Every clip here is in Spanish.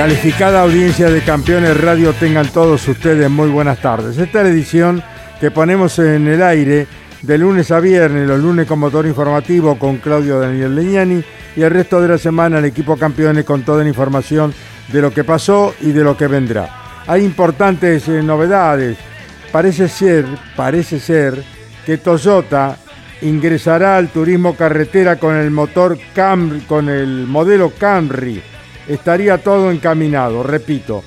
Calificada audiencia de Campeones Radio, tengan todos ustedes muy buenas tardes. Esta es la edición que ponemos en el aire de lunes a viernes, los lunes con motor informativo con Claudio Daniel Leñani y el resto de la semana el equipo Campeones con toda la información de lo que pasó y de lo que vendrá. Hay importantes eh, novedades. Parece ser, parece ser que Toyota ingresará al turismo carretera con el motor con el modelo Camry estaría todo encaminado. Repito,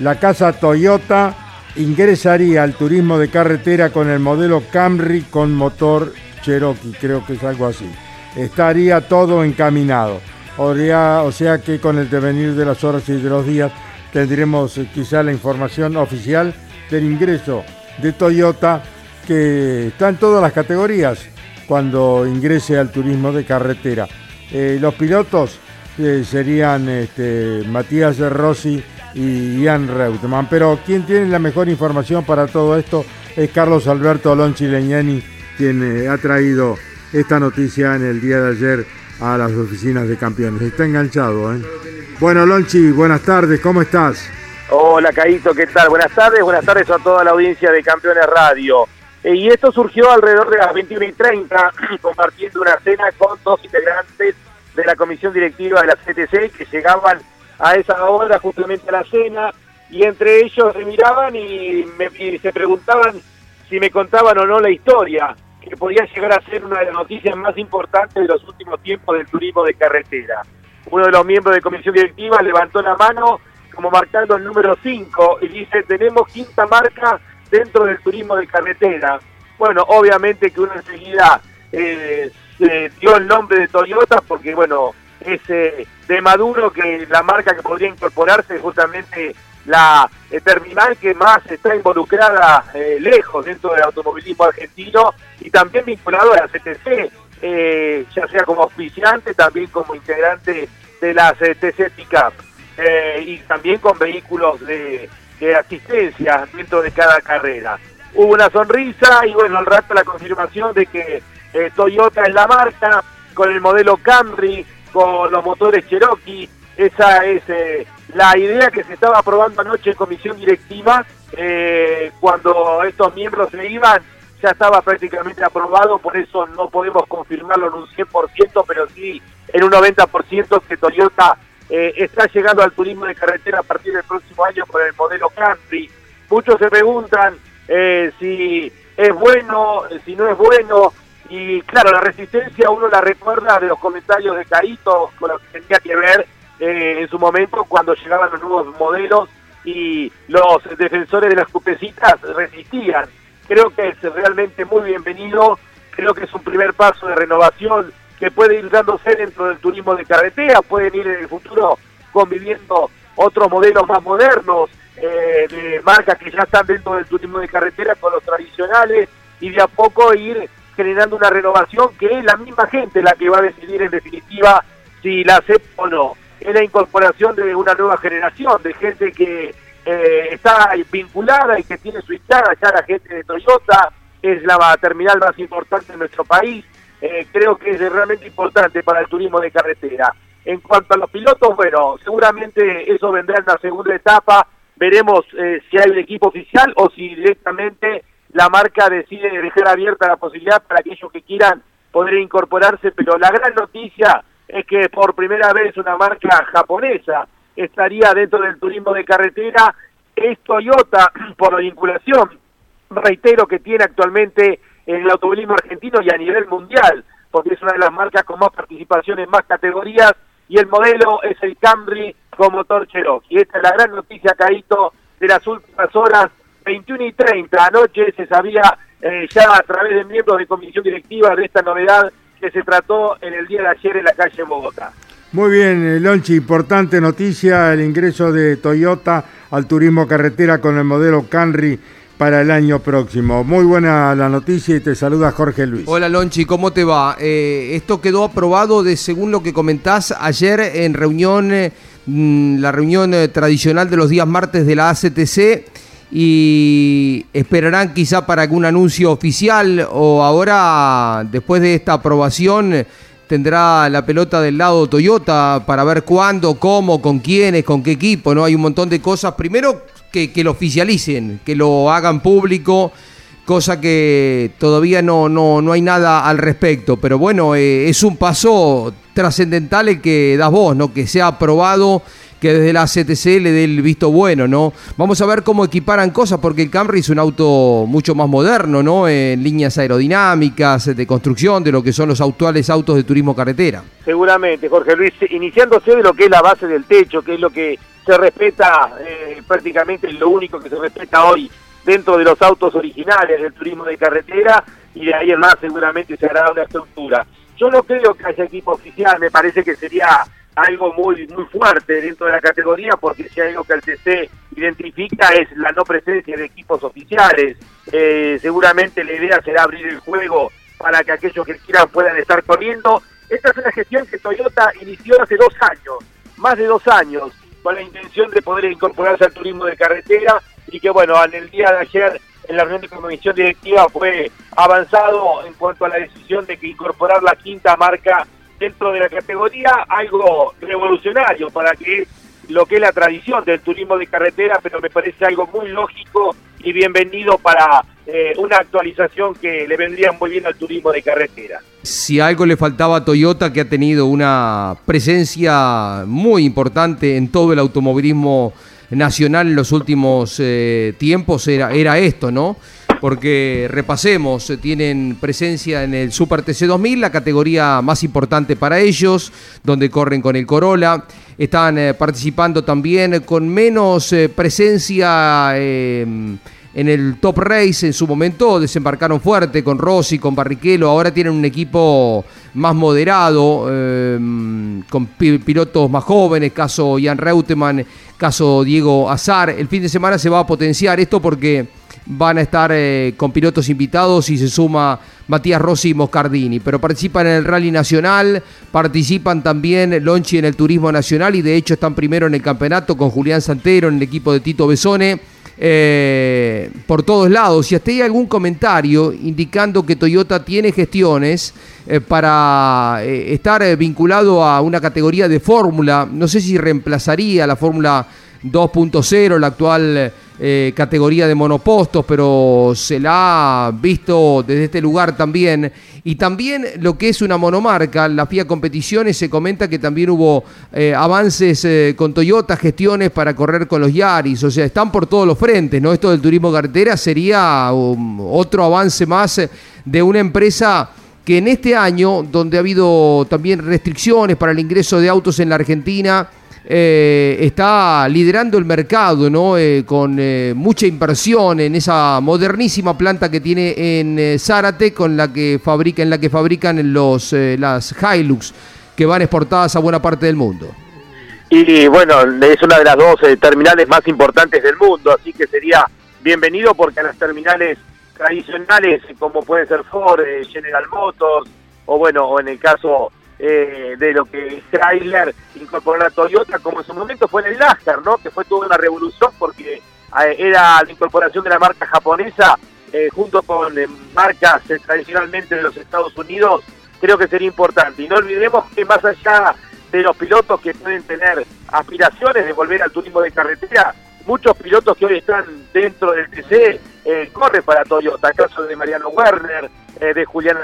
la casa Toyota ingresaría al turismo de carretera con el modelo Camry con motor Cherokee, creo que es algo así. Estaría todo encaminado. O sea, que con el devenir de las horas y de los días tendremos eh, quizá la información oficial del ingreso de Toyota que está en todas las categorías cuando ingrese al turismo de carretera. Eh, los pilotos serían este, Matías Rossi y Ian Reutemann. Pero quien tiene la mejor información para todo esto es Carlos Alberto Lonchi Leñani, quien eh, ha traído esta noticia en el día de ayer a las oficinas de campeones. Está enganchado, ¿eh? Bueno, Lonchi, buenas tardes, ¿cómo estás? Hola, Caíto, ¿qué tal? Buenas tardes, buenas tardes a toda la audiencia de Campeones Radio. Eh, y esto surgió alrededor de las 21 y 30, compartiendo una cena con dos integrantes de la comisión directiva de la CTC que llegaban a esa hora justamente a la cena y entre ellos se miraban y, se preguntaban si me contaban o no la historia, que podía llegar a ser una de las noticias más importantes de los últimos tiempos del turismo de carretera. Uno de los miembros de comisión directiva levantó la mano como marcando el número 5 y dice, tenemos quinta marca dentro del turismo de carretera. Bueno, obviamente que uno enseguida eh, dio el nombre de Toyota porque, bueno, es eh, de Maduro que la marca que podría incorporarse es justamente la eh, terminal que más está involucrada eh, lejos dentro del automovilismo argentino y también vinculado a la CTC, ya sea como auspiciante, también como integrante de la CTC Pickup y también con vehículos de, de asistencia dentro de cada carrera. Hubo una sonrisa y bueno, al rato la confirmación de que eh, Toyota es la marca, con el modelo Camry, con los motores Cherokee. Esa es eh, la idea que se estaba aprobando anoche en comisión directiva. Eh, cuando estos miembros se iban, ya estaba prácticamente aprobado, por eso no podemos confirmarlo en un 100%, pero sí en un 90% que Toyota está llegando al turismo de carretera a partir del próximo año con el modelo Camry. Muchos se preguntan si es bueno, si no es bueno, y claro, la resistencia uno la recuerda de los comentarios de Carito con lo que tenía que ver eh, en su momento cuando llegaban los nuevos modelos y los defensores de las cupecitas resistían. Creo que es realmente muy bienvenido, creo que es un primer paso de renovación que puede ir dándose dentro del turismo de carretera, pueden ir en el futuro conviviendo otros modelos más modernos, eh, de marcas que ya están dentro del turismo de carretera con los tradicionales y de a poco ir generando una renovación que es la misma gente la que va a decidir en definitiva si la acepta o no. es la incorporación de una nueva generación, de gente que eh, está vinculada y que tiene su hinchada, ya la gente de Toyota, es la terminal más importante de nuestro país, eh, creo que es realmente importante para el turismo de carretera. En cuanto a los pilotos, bueno, seguramente eso vendrá en la segunda etapa, veremos eh, si hay un equipo oficial o si directamente la marca decide dejar abierta la posibilidad para aquellos que quieran poder incorporarse, pero la gran noticia es que por primera vez una marca japonesa estaría dentro del turismo de carretera, es Toyota por la vinculación, reitero, que tiene actualmente en el automovilismo argentino y a nivel mundial, porque es una de las marcas con más participación en más categorías, y el modelo es el Camry con motor Cherokee. Esta es la gran noticia, Caíto, de las últimas horas, 21 y 30. Anoche se sabía eh, ya a través de miembros de comisión directiva de esta novedad que se trató en el día de ayer en la calle Bogotá. Muy bien, eh, Lonchi, importante noticia, el ingreso de Toyota al turismo carretera con el modelo Camry para el año próximo. Muy buena la noticia y te saluda Jorge Luis. Hola Lonchi, ¿cómo te va? Eh, esto quedó aprobado de según lo que comentás ayer en reunión, mm, la reunión tradicional de los días martes de la ACTC y esperarán quizá para algún anuncio oficial o ahora, después de esta aprobación, tendrá la pelota del lado Toyota para ver cuándo, cómo, con quiénes, con qué equipo, ¿no? Hay un montón de cosas. Primero, que, lo oficialicen, que lo hagan público, cosa que todavía no, no, no hay nada al respecto. Pero bueno, eh, es un paso trascendental el que das vos, ¿no? Que sea aprobado que desde la CTC le dé el visto bueno, ¿no? Vamos a ver cómo equiparan cosas, porque el Camry es un auto mucho más moderno, ¿no? En líneas aerodinámicas, de construcción, de lo que son los actuales autos de turismo carretera. Seguramente, Jorge Luis, iniciándose de lo que es la base del techo, que es lo que se respeta eh, prácticamente lo único que se respeta hoy dentro de los autos originales del turismo de carretera y de ahí en más seguramente se hará una estructura. Yo no creo que haya equipo oficial, me parece que sería algo muy muy fuerte dentro de la categoría porque si hay algo que el TC identifica es la no presencia de equipos oficiales. Eh, seguramente la idea será abrir el juego para que aquellos que quieran puedan estar corriendo. Esta es una gestión que Toyota inició hace dos años, más de dos años, con la intención de poder incorporarse al turismo de carretera y que bueno, en el día de ayer en la reunión de comisión directiva fue avanzado en cuanto a la decisión de que incorporar la quinta marca dentro de la categoría algo revolucionario para que lo que es la tradición del turismo de carretera, pero me parece algo muy lógico y bienvenido para eh, una actualización que le vendría muy bien al turismo de carretera. Si algo le faltaba a Toyota, que ha tenido una presencia muy importante en todo el automovilismo nacional en los últimos eh, tiempos, era, era esto, ¿no? Porque repasemos, tienen presencia en el Super TC 2000, la categoría más importante para ellos, donde corren con el Corolla. Están eh, participando también con menos eh, presencia em, en el Top Race. En su momento desembarcaron fuerte con Rossi, con Barrichello. Ahora tienen un equipo más moderado, em, con pilotos más jóvenes, caso Jan Reutemann, caso Diego Azar. El fin de semana se va a potenciar esto porque van a estar eh, con pilotos invitados y se suma Matías Rossi y Moscardini, pero participan en el Rally Nacional, participan también Lonchi en el Turismo Nacional y de hecho están primero en el campeonato con Julián Santero en el equipo de Tito Besone. Eh, por todos lados. Si hasta hay algún comentario indicando que Toyota tiene gestiones eh, para estar vinculado a una categoría de fórmula, no sé si reemplazaría la fórmula 2.0, la actual eh, categoría de monopostos, pero se la ha visto desde este lugar también. Y también lo que es una monomarca, la FIA Competiciones, se comenta que también hubo eh, avances eh, con Toyota, gestiones para correr con los Yaris, o sea, están por todos los frentes, ¿no? Esto del turismo carretera sería um, otro avance más de una empresa que en este año, donde ha habido también restricciones para el ingreso de autos en la Argentina, eh, está liderando el mercado, ¿no? Eh, con eh, mucha inversión en esa modernísima planta que tiene en Zárate, con la que fabrica, en la que fabrican los las Hilux que van exportadas a buena parte del mundo. Y bueno, es una de las dos terminales más importantes del mundo, así que sería bienvenido porque a las terminales tradicionales, como puede ser Ford, General Motors, o bueno, o en el caso eh, de lo que Chrysler incorporó a Toyota, como en su momento fue en el NASCAR, ¿no? que fue toda una revolución porque eh, era la incorporación de la marca japonesa eh, junto con marcas tradicionalmente de los Estados Unidos, creo que sería importante. Y no olvidemos que más allá de los pilotos que pueden tener aspiraciones de volver al turismo de carretera, muchos pilotos que hoy están dentro del TC corren para Toyota, caso de Mariano Werner, de Julián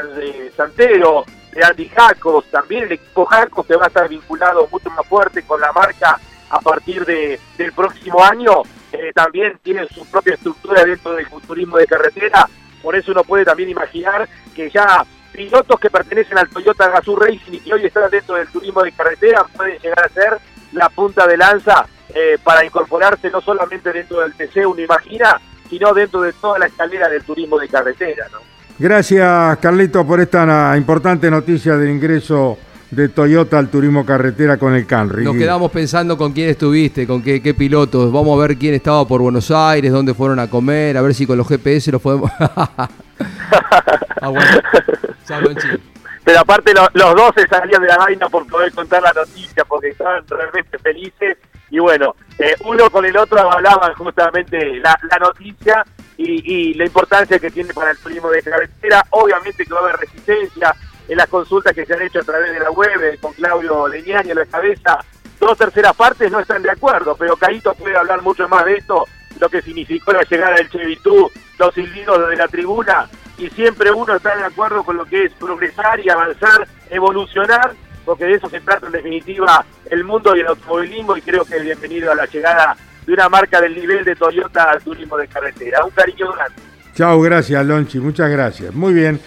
Santero, de Andy Jacos, también el equipo Jacos que va a estar vinculado mucho más fuerte con la marca a partir de, del próximo año, eh, también tienen su propia estructura dentro del turismo de carretera, por eso uno puede también imaginar que ya pilotos que pertenecen al Toyota Gazoo Racing y que hoy están dentro del turismo de carretera pueden llegar a ser la punta de lanza eh, para incorporarse no solamente dentro del TC, uno imagina, sino dentro de toda la escalera del turismo de carretera. Gracias, Carlito, por esta importante noticia del ingreso de Toyota al turismo carretera con el Canry. Nos quedamos pensando con quién estuviste, con qué, qué, pilotos. Vamos a ver quién estaba por Buenos Aires, dónde fueron a comer, a ver si con los GPS los podemos. ah, Pero aparte los dos se salían de la vaina por poder contar la noticia, porque estaban realmente felices. Y bueno, eh, uno con el otro hablaban justamente la, la noticia y, la importancia que tiene para el turismo de carretera. Obviamente que va a haber resistencia en las consultas que se han hecho a través de la web eh, con Claudio Leñani a la cabeza. Dos terceras partes no están de acuerdo, pero Caíto puede hablar mucho más de esto, lo que significó la llegada del Chevitú, los silbidos desde la tribuna, y siempre uno está de acuerdo con lo que es progresar y avanzar, evolucionar, porque de eso se trata en definitiva el mundo y el automovilismo, y creo que es bienvenido a la llegada de una marca del nivel de Toyota al turismo de carretera. Un cariño grande. Chao, gracias Lonchi, muchas gracias. Muy bien,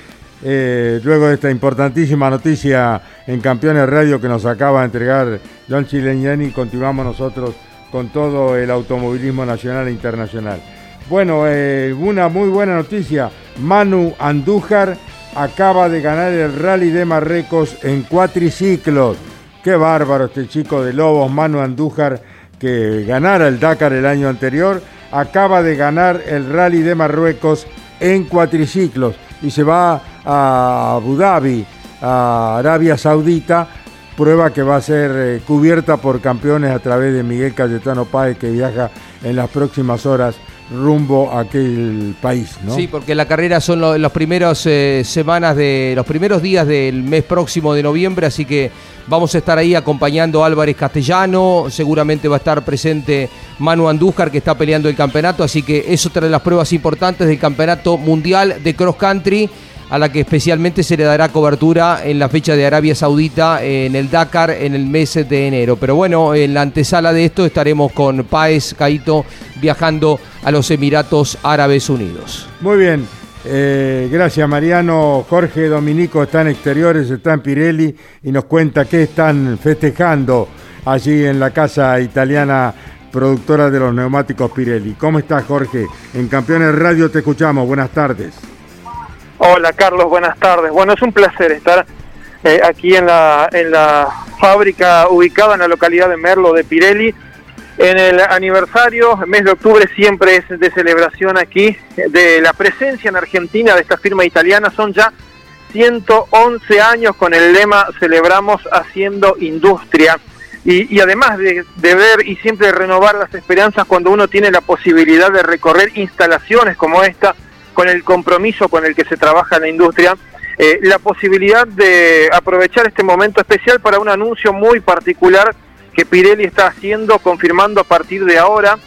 eh, luego de esta importantísima noticia en Campeones Radio que nos acaba de entregar Lonchi Leñani, continuamos nosotros con todo el automovilismo nacional e internacional. Bueno, eh, una muy buena noticia, Manu Andújar acaba de ganar el Rally de Marruecos en cuatriciclos. Qué bárbaro este chico de Lobos, Manu Andújar que ganara el Dakar el año anterior, acaba de ganar el Rally de Marruecos en cuatriciclos y se va a Abu Dhabi, a Arabia Saudita, prueba que va a ser eh, cubierta por campeones a través de Miguel Cayetano Páez que viaja en las próximas horas rumbo a aquel país, ¿no? Sí, porque la carrera son los, los primeros eh, semanas de los primeros días del mes próximo de noviembre, así que vamos a estar ahí acompañando a Álvarez Castellano, seguramente va a estar presente Manu Andújar que está peleando el campeonato, así que es otra de las pruebas importantes del campeonato mundial de cross country a la que especialmente se le dará cobertura en la fecha de Arabia Saudita en el Dakar en el mes de enero. Pero bueno, en la antesala de esto estaremos con Paez Caito viajando a los Emiratos Árabes Unidos. Muy bien. Eh, gracias Mariano. Jorge Dominico está en exteriores, está en Pirelli y nos cuenta qué están festejando allí en la casa italiana productora de los neumáticos Pirelli. ¿Cómo estás Jorge? En Campeones Radio te escuchamos. Buenas tardes. Hola Carlos, buenas tardes. Bueno, es un placer estar eh, aquí en la, en la fábrica ubicada en la localidad de Merlo de Pirelli. En el aniversario, mes de octubre siempre es de celebración aquí de la presencia en Argentina de esta firma italiana. Son ya 111 años con el lema Celebramos haciendo industria. Y, además de, de, ver y siempre renovar las esperanzas cuando uno tiene la posibilidad de recorrer instalaciones como esta, con el compromiso con el que se trabaja en la industria, eh, la posibilidad de aprovechar este momento especial para un anuncio muy particular que Pirelli está haciendo, confirmando a partir de ahora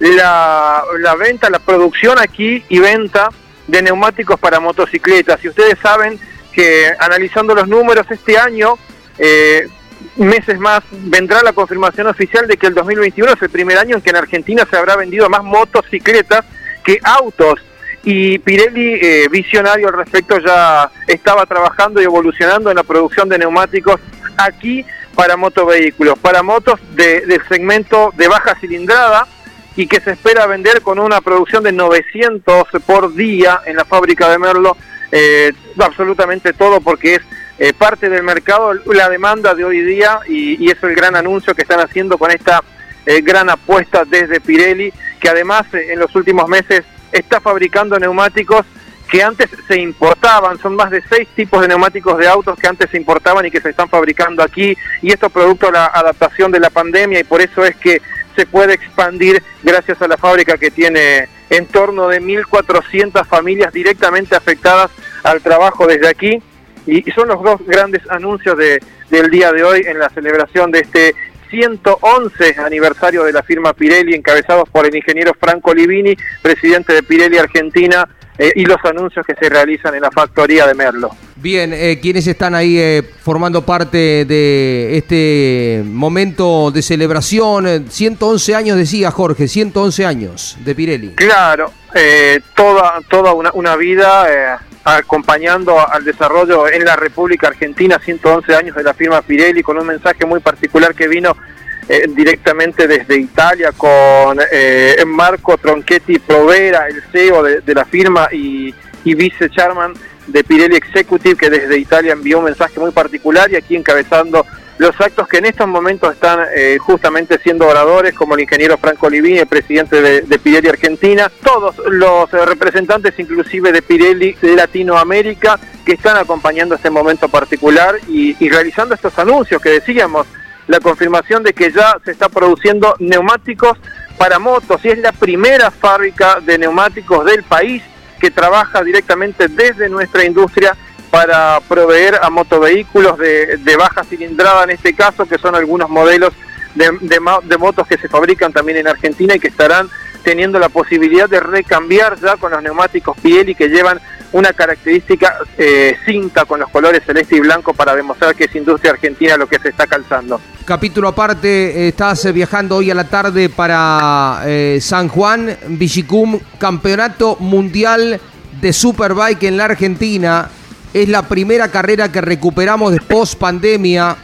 la, venta, la producción aquí y venta de neumáticos para motocicletas. Y ustedes saben que analizando los números este año, eh, meses más, vendrá la confirmación oficial de que el 2021 es el primer año en que en Argentina se habrá vendido más motocicletas que autos y Pirelli, eh, visionario al respecto, ya estaba trabajando y evolucionando en la producción de neumáticos aquí para motovehículos, para motos de, segmento de baja cilindrada y que se espera vender con una producción de 900 por día en la fábrica de Merlo, eh, absolutamente todo porque es eh, parte del mercado, la demanda de hoy día y, y, es el gran anuncio que están haciendo con esta gran apuesta desde Pirelli, que además en los últimos meses está fabricando neumáticos que antes se importaban, son más de seis tipos de neumáticos de autos que antes se importaban y que se están fabricando aquí, y esto producto de la adaptación de la pandemia, y por eso es que se puede expandir gracias a la fábrica que tiene en torno de 1.400 familias directamente afectadas al trabajo desde aquí, y, son los dos grandes anuncios de, del día de hoy en la celebración de este 111 aniversario de la firma Pirelli, encabezados por el ingeniero Franco Livini, presidente de Pirelli Argentina, eh, y los anuncios que se realizan en la factoría de Merlo. Bien, eh, ¿quiénes están ahí eh, formando parte de este momento de celebración? 111 años, decía Jorge, 111 años de Pirelli. Claro, toda, toda una, una vida acompañando al desarrollo en la República Argentina, 111 años de la firma Pirelli, con un mensaje muy particular que vino eh, directamente desde Italia con eh, Marco Tronchetti Provera, el CEO de, la firma y, vice chairman de Pirelli Executive, que desde Italia envió un mensaje muy particular y aquí encabezando los actos que en estos momentos están eh, justamente siendo oradores, como el ingeniero Franco Livini, el presidente de, Pirelli Argentina, todos los representantes inclusive de Pirelli de Latinoamérica que están acompañando este momento particular y realizando estos anuncios que decíamos, la confirmación de que ya se está produciendo neumáticos para motos y es la primera fábrica de neumáticos del país que trabaja directamente desde nuestra industria para proveer a motovehículos de, baja cilindrada en este caso, que son algunos modelos de, de, motos que se fabrican también en Argentina y que estarán teniendo la posibilidad de recambiar ya con los neumáticos Pirelli que llevan una característica eh, cinta con los colores celeste y blanco para demostrar que es industria argentina lo que se está calzando. Capítulo aparte, estás viajando hoy a la tarde para eh, San Juan, Villicum, Campeonato Mundial de Superbike en la Argentina. Es la primera carrera que recuperamos de post pandemia.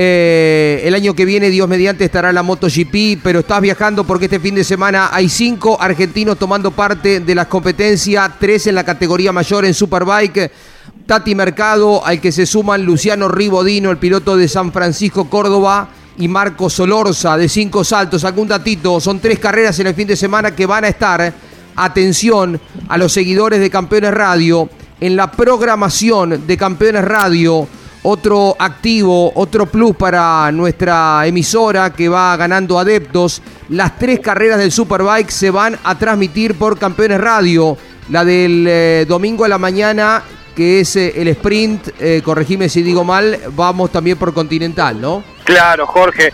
Eh, el año que viene, Dios mediante, estará la MotoGP, pero estás viajando porque este fin de semana hay cinco argentinos tomando parte de las competencias, tres en la categoría mayor en Superbike. Tati Mercado, al que se suman Luciano Ribodino, el piloto de San Francisco Córdoba, y Marco Solorza de cinco saltos. Algún datito, son tres carreras en el fin de semana que van a estar, atención a los seguidores de Campeones Radio, en la programación de Campeones Radio otro activo, otro plus para nuestra emisora que va ganando adeptos. Las tres carreras del Superbike se van a transmitir por Campeones Radio. La del eh, domingo a la mañana, que es eh, el sprint, eh, corregime si digo mal, vamos también por Continental, ¿no? Claro, Jorge.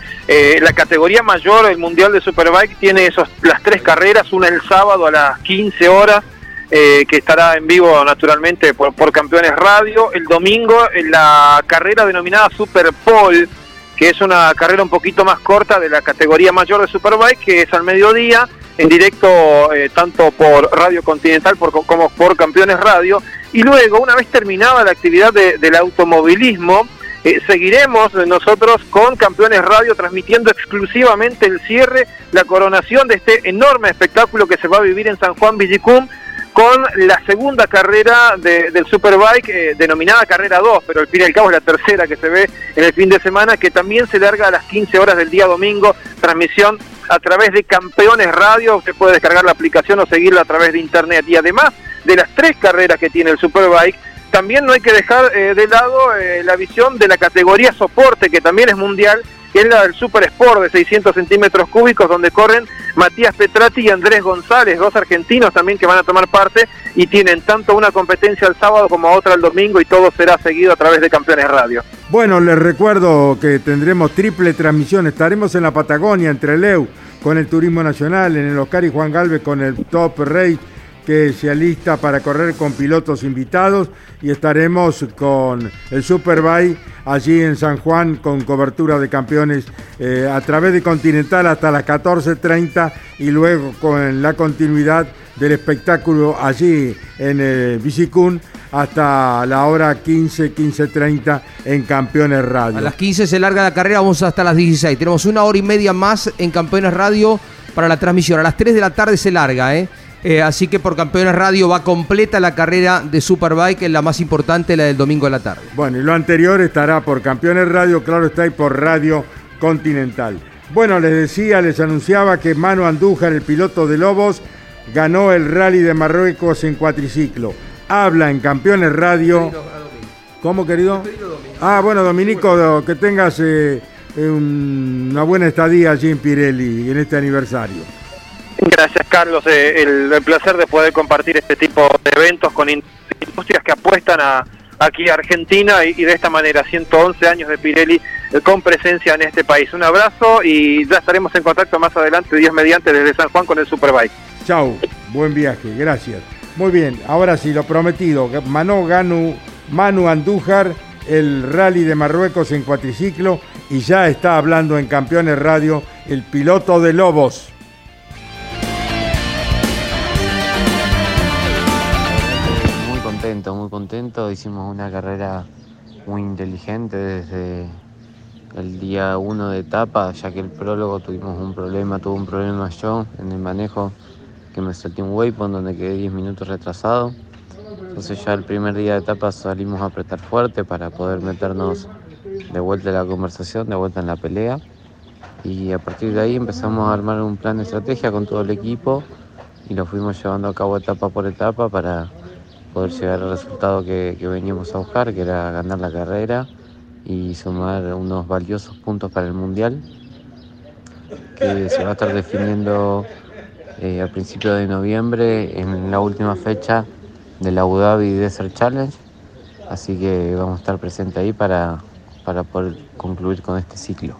la categoría mayor, el Mundial de Superbike, tiene esos, las tres carreras, una el sábado a las 15 horas eh, que estará en vivo naturalmente por, Campeones Radio. El domingo en la carrera denominada Super que es una carrera un poquito más corta de la categoría mayor de Superbike, que es al mediodía, en directo eh, tanto por Radio Continental como por Campeones Radio. Y luego, una vez terminada la actividad del automovilismo, eh, seguiremos nosotros con Campeones Radio transmitiendo exclusivamente el cierre, la coronación de este enorme espectáculo que se va a vivir en San Juan Villicum con la segunda carrera del Superbike, eh, denominada Carrera 2, pero al fin y al cabo es la tercera que se ve en el fin de semana, que también se larga a las 15 horas del día domingo, transmisión a través de Campeones Radio, usted puede descargar la aplicación o seguirla a través de internet. Y además de las tres carreras que tiene el Superbike, también no hay que dejar eh, de lado eh, la visión de la categoría soporte, que también es mundial que es la del Super Sport de 600 centímetros cúbicos, donde corren Matías Petrati y Andrés González, dos argentinos también que van a tomar parte y tienen tanto una competencia el sábado como otra el domingo y todo será seguido a través de Campeones Radio. Bueno, les recuerdo que tendremos triple transmisión, estaremos en la Patagonia, entre Leu, con el Turismo Nacional, en el Oscar y Juan Galvez con el Top Race que se alista para correr con pilotos invitados y estaremos con el Superbike allí en San Juan con cobertura de campeones eh, a través de Continental hasta las 14.30 y luego con la continuidad del espectáculo allí en el Bicicún hasta la hora 15, 15.30 en Campeones Radio. A las 15 se larga la carrera, vamos hasta las 16. Tenemos una hora y media más en Campeones Radio para la transmisión. A las 3 de la tarde se larga, ¿eh? Eh, así que por Campeones Radio va completa la carrera de Superbike, la más importante, la del domingo a la tarde. Bueno, y lo anterior estará por Campeones Radio, claro está, y por Radio Continental. Bueno, les decía, les anunciaba que Manu Andújar, el piloto de Lobos, ganó el Rally de Marruecos en cuatriciclo. habla en Campeones Radio. ¿Cómo, querido? Ah, bueno, Dominico, que tengas eh, una buena estadía allí en Pirelli en este aniversario. Gracias, Carlos. Eh, el, placer de poder compartir este tipo de eventos con industrias que apuestan a, aquí a Argentina y, de esta manera 111 años de Pirelli eh, con presencia en este país. Un abrazo y ya estaremos en contacto más adelante, Dios mediante, desde San Juan con el Superbike. Chau, buen viaje, gracias. Muy bien, ahora sí, lo prometido, Manu, Ganu, Manu Andújar, el rally de Marruecos en cuatriciclo y ya está hablando en Campeones Radio el piloto de Lobos. Contento, muy contento. Hicimos una carrera muy inteligente desde el día 1 de etapa, ya que el prólogo tuvimos un problema, tuvo un problema yo en el manejo que me salté un waypoint donde quedé 10 minutos retrasado. Entonces ya el primer día de etapa salimos a apretar fuerte para poder meternos de vuelta en la conversación, de vuelta en la pelea. Y a partir de ahí empezamos a armar un plan de estrategia con todo el equipo y lo fuimos llevando a cabo etapa por etapa para poder llegar al resultado que, veníamos a buscar, que era ganar la carrera y sumar unos valiosos puntos para el Mundial, que se va a estar definiendo eh, al principio de noviembre en la última fecha del Abu Dhabi Desert Challenge. Así que vamos a estar presentes ahí para, para poder concluir con este ciclo.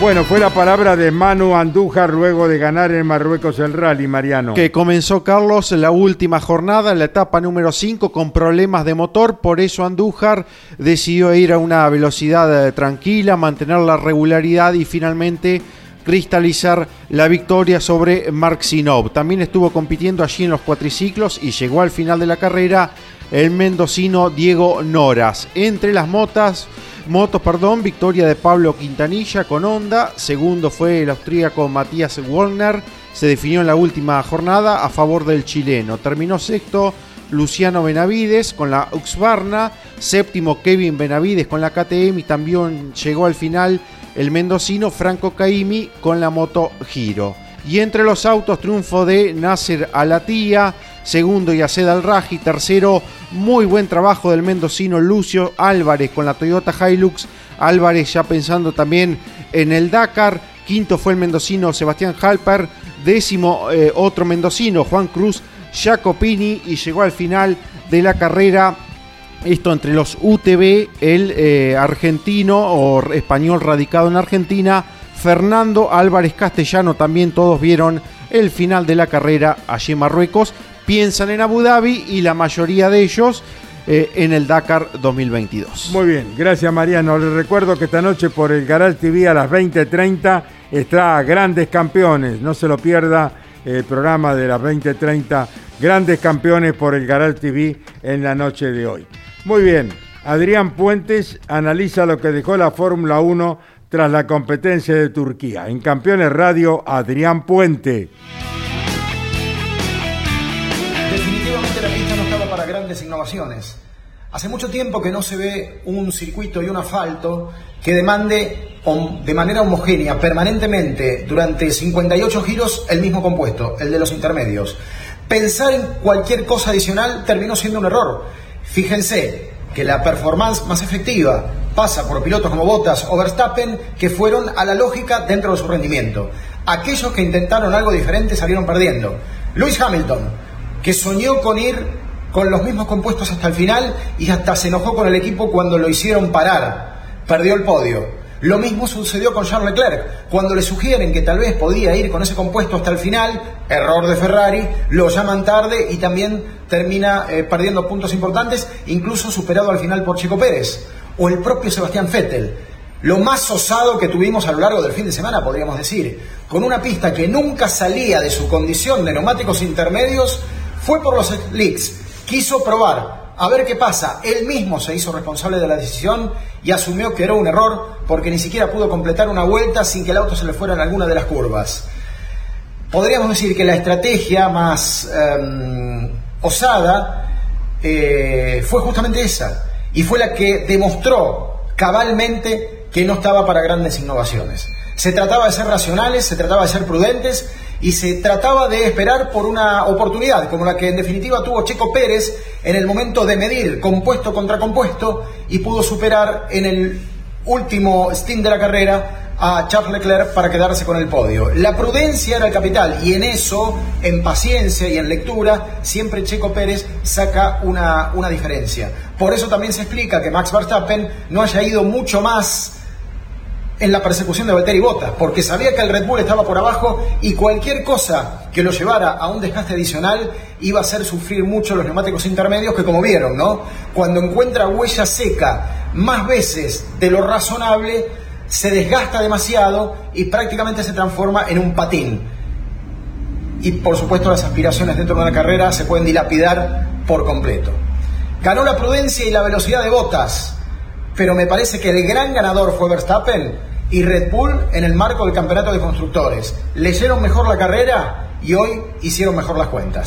Bueno, fue la palabra de Manu Andújar luego de ganar en Marruecos el rally, Mariano. Que comenzó Carlos la última jornada, la etapa número 5, con problemas de motor. Por eso Andújar decidió ir a una velocidad eh, tranquila, mantener la regularidad y finalmente cristalizar la victoria sobre Mark Sinov. También estuvo compitiendo allí en los cuatriciclos y llegó al final de la carrera el mendocino Diego Noras. Entre las motas, motos, perdón, victoria de Pablo Quintanilla con Honda, segundo fue el austríaco Matías Wallner, se definió en la última jornada a favor del chileno. Terminó sexto Luciano Benavides con la Uxbarna, séptimo Kevin Benavides con la KTM y también llegó al final el mendocino Franco Caimi con la moto Giro. Y entre los autos, triunfo de Nasser Alatía, segundo Yaced Al-Raji, tercero, muy buen trabajo del mendocino Lucio Álvarez con la Toyota Hilux, Álvarez ya pensando también en el Dakar, quinto fue el mendocino Sebastián Halper, décimo eh, otro mendocino Juan Cruz Jacopini y llegó al final de la carrera. Esto entre los UTV, el eh, argentino o español radicado en Argentina, Fernando Álvarez Castellano, también todos vieron el final de la carrera allí en Marruecos, piensan en Abu Dhabi y la mayoría de ellos eh, en el Dakar 2022. Muy bien, gracias Mariano. Les recuerdo que esta noche por el Garal TV a las 20.30 está Grandes Campeones, no se lo pierda el programa de las 20.30, Grandes Campeones por el Garal TV en la noche de hoy. Muy bien, Adrián Puentes analiza lo que dejó la Fórmula 1 tras la competencia de Turquía. En Campeones Radio, Adrián Puente. Innovaciones. Hace mucho tiempo que no se ve un circuito y un asfalto que demande de manera homogénea, permanentemente, durante 58 giros, el mismo compuesto, el de los intermedios. Pensar en cualquier cosa adicional terminó siendo un error Fíjense que la performance más efectiva pasa por pilotos como Bottas o Verstappen que fueron a la lógica dentro de su rendimiento. Aquellos que intentaron algo diferente salieron perdiendo. Lewis Hamilton, que soñó con ir con los mismos compuestos hasta el final y hasta se enojó con el equipo cuando lo hicieron parar. Perdió el podio. Lo mismo sucedió con Charles Leclerc. Cuando le sugieren que tal vez podía ir con ese compuesto hasta el final, error de Ferrari, lo llaman tarde y también termina eh, perdiendo puntos importantes, incluso superado al final por Chico Pérez o el propio Sebastián Vettel. Lo más osado que tuvimos a lo largo del fin de semana, podríamos decir, con una pista que nunca salía de su condición de neumáticos intermedios, fue por los slicks. Quiso probar a ver qué pasa. Él mismo se hizo responsable de la decisión y asumió que era un error porque ni siquiera pudo completar una vuelta sin que el auto se le fuera en alguna de las curvas. Podríamos decir que la estrategia más em, osada eh, fue justamente esa y fue la que demostró cabalmente que no estaba para grandes innovaciones. Se trataba de ser racionales, se trataba de ser prudentes y se trataba de esperar por una oportunidad, como la que en definitiva tuvo Checo Pérez en el momento de medir compuesto contra compuesto y pudo superar en el último stint de la carrera a Charles Leclerc para quedarse con el podio. La prudencia era el capital y en eso, en paciencia y en lectura, siempre Checo Pérez saca una, una diferencia. Por eso también se explica que Max Verstappen no haya ido mucho más en la persecución de Valtteri Bottas, porque sabía que el Red Bull estaba por abajo y cualquier cosa que lo llevara a un desgaste adicional iba a hacer sufrir mucho los neumáticos intermedios, que como vieron, ¿no? Cuando encuentra huella seca más veces de lo razonable, se desgasta demasiado y prácticamente se transforma en un patín. Y por supuesto las aspiraciones dentro de una carrera se pueden dilapidar por completo. Ganó la prudencia y la velocidad de botas, pero me parece que el gran ganador fue Verstappen y Red Bull en el marco del campeonato de constructores. Leyeron mejor la carrera y hoy hicieron mejor las cuentas.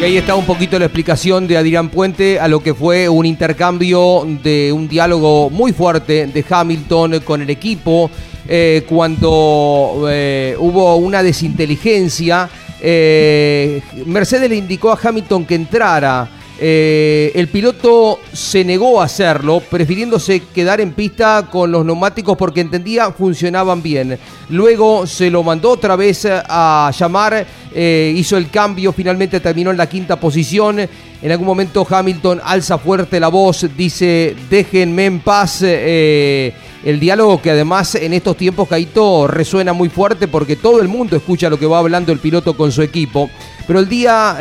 Y ahí está un poquito la explicación de Adrián Puente a lo que fue un intercambio de un diálogo muy fuerte de Hamilton con el equipo eh, cuando eh, hubo una desinteligencia. Eh, Mercedes le indicó a Hamilton que entrara eh, el piloto se negó a hacerlo, prefiriéndose quedar en pista con los neumáticos porque entendía funcionaban bien. Luego se lo mandó otra vez a llamar, eh, hizo el cambio, finalmente terminó en la quinta posición. En algún momento Hamilton alza fuerte la voz, dice déjenme en paz. Eh, el diálogo que además en estos tiempos, Caito, resuena muy fuerte porque todo el mundo escucha lo que va hablando el piloto con su equipo. Pero el día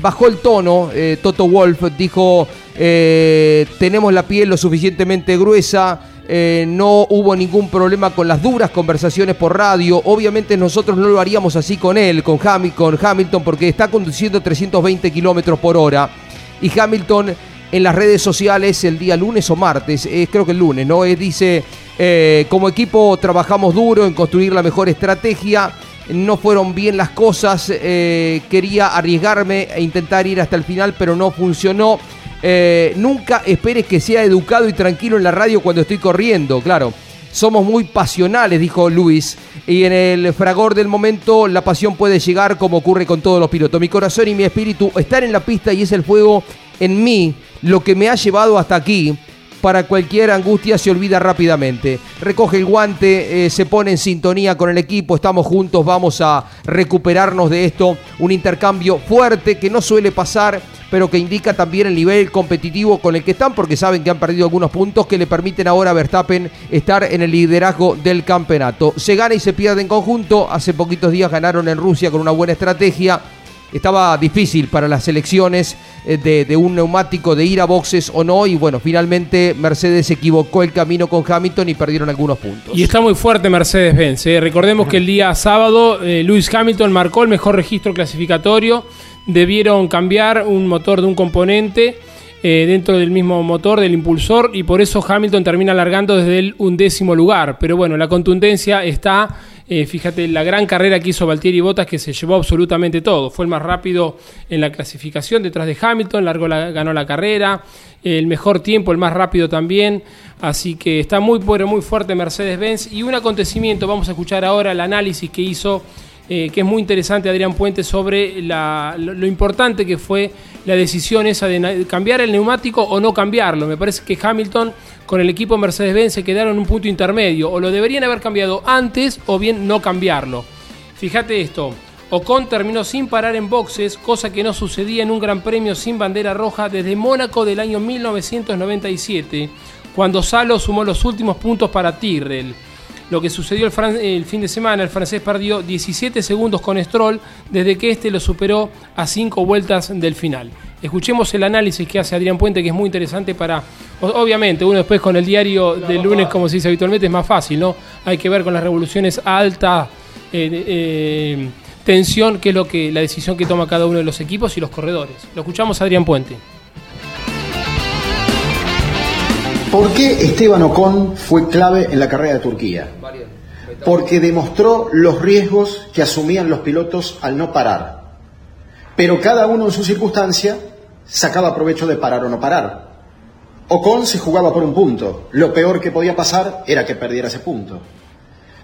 bajó el tono, eh, Toto Wolf dijo, eh, tenemos la piel lo suficientemente gruesa, eh, no hubo ningún problema con las duras conversaciones por radio. Obviamente nosotros no lo haríamos así con él, con, Hamilton, porque está conduciendo 320 kilómetros por hora. Y Hamilton en las redes sociales el día lunes o martes, creo que el lunes, ¿no? dice, como equipo trabajamos duro en construir la mejor estrategia no fueron bien las cosas, eh, quería arriesgarme e intentar ir hasta el final, pero no funcionó. Eh, nunca esperes que sea educado y tranquilo en la radio cuando estoy corriendo, claro. Somos muy pasionales, dijo Luis, y en el fragor del momento la pasión puede llegar como ocurre con todos los pilotos. Mi corazón y mi espíritu están en la pista y es el fuego en mí lo que me ha llevado hasta aquí para cualquier angustia se olvida rápidamente. Recoge el guante, eh, se pone en sintonía con el equipo, estamos juntos, vamos a recuperarnos de esto. Un intercambio fuerte que no suele pasar, pero que indica también el nivel competitivo con el que están, porque saben que han perdido algunos puntos que le permiten ahora a Verstappen estar en el liderazgo del campeonato. Se gana y se pierde en conjunto. Hace poquitos días ganaron en Rusia con una buena estrategia estaba difícil para las elecciones eh, de, un neumático de ir a boxes o no y bueno, finalmente Mercedes equivocó el camino con Hamilton y perdieron algunos puntos. Y está muy fuerte Mercedes-Benz. ¿eh? Recordemos que el día sábado eh, Lewis Hamilton marcó el mejor registro clasificatorio, debieron cambiar un motor de un componente. dentro del mismo motor del impulsor y por eso Hamilton termina alargando desde el undécimo lugar. Pero bueno, la contundencia está eh, fíjate la gran carrera que hizo Valtieri Bottas que se llevó absolutamente todo. Fue el más rápido en la clasificación detrás de Hamilton, ganó la carrera, el mejor tiempo, el más rápido también. Así que está muy, muy fuerte Mercedes-Benz. Y un acontecimiento, vamos a escuchar ahora el análisis que hizo eh, que es muy interesante, Adrián Puente, sobre lo, importante que fue la decisión esa de cambiar el neumático o no cambiarlo. Me parece que Hamilton con el equipo Mercedes-Benz se quedaron en un punto intermedio, o lo deberían haber cambiado antes o bien no cambiarlo. Fíjate esto, Ocon terminó sin parar en boxes, cosa que no sucedía en un gran premio sin bandera roja desde Mónaco del año 1997, cuando Salo sumó los últimos puntos para Tyrrell. Lo que sucedió el, fin de semana, el francés perdió 17 segundos con Stroll desde que este lo superó a 5 vueltas del final. Escuchemos el análisis que hace Adrián Puente, que es muy interesante para... Obviamente, uno después con el diario del lunes, como se dice habitualmente, es más fácil, ¿no? Hay que ver con las revoluciones a alta eh, eh, tensión, que es lo que la decisión que toma cada uno de los equipos y los corredores. Lo escuchamos Adrián Puente. ¿Por qué Esteban Ocon fue clave en la carrera de Turquía? Porque demostró los riesgos que asumían los pilotos al no parar. Pero cada uno en su circunstancia sacaba provecho de parar o no parar. Ocon se jugaba por un punto. Lo peor que podía pasar era que perdiera ese punto.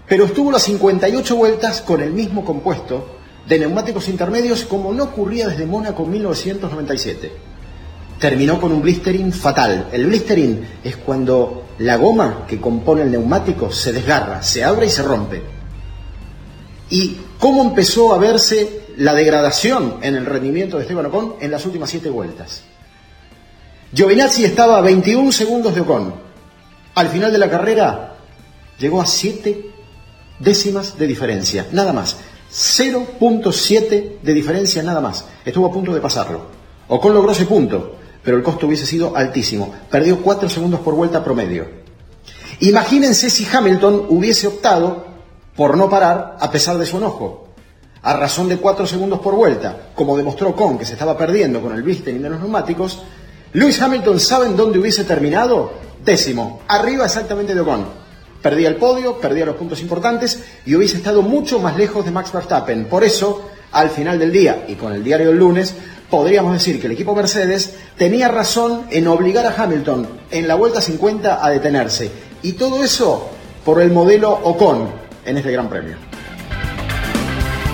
pero estuvo las 58 vueltas con el mismo compuesto de neumáticos intermedios como no ocurría desde Mónaco 1997. Terminó con un blistering fatal. El blistering es cuando la goma que compone el neumático se desgarra, se abre y se rompe. ¿Y cómo empezó a verse la degradación en el rendimiento de Esteban Ocon en las últimas siete vueltas? Giovinazzi estaba a 21 segundos de Ocon. Al final de la carrera llegó a 7 décimas de diferencia, nada más. 0.7 de diferencia, nada más. Estuvo a punto de pasarlo. Ocon logró ese punto, pero el costo hubiese sido altísimo. Perdió 4 segundos por vuelta promedio. Imagínense si Hamilton hubiese optado por no parar a pesar de su enojo. A razón de 4 segundos por vuelta, como demostró Ocon que se estaba perdiendo con el blistering de los neumáticos, Lewis Hamilton, ¿saben dónde hubiese terminado? Décimo, arriba exactamente de Ocon perdía el podio, perdía los puntos importantes y hubiese estado mucho más lejos de Max Verstappen. Por eso, al final del día y con el diario del lunes, podríamos decir que el equipo Mercedes tenía razón en obligar a Hamilton en la vuelta 50 a detenerse. Y todo eso por el modelo Ocon en este Gran Premio.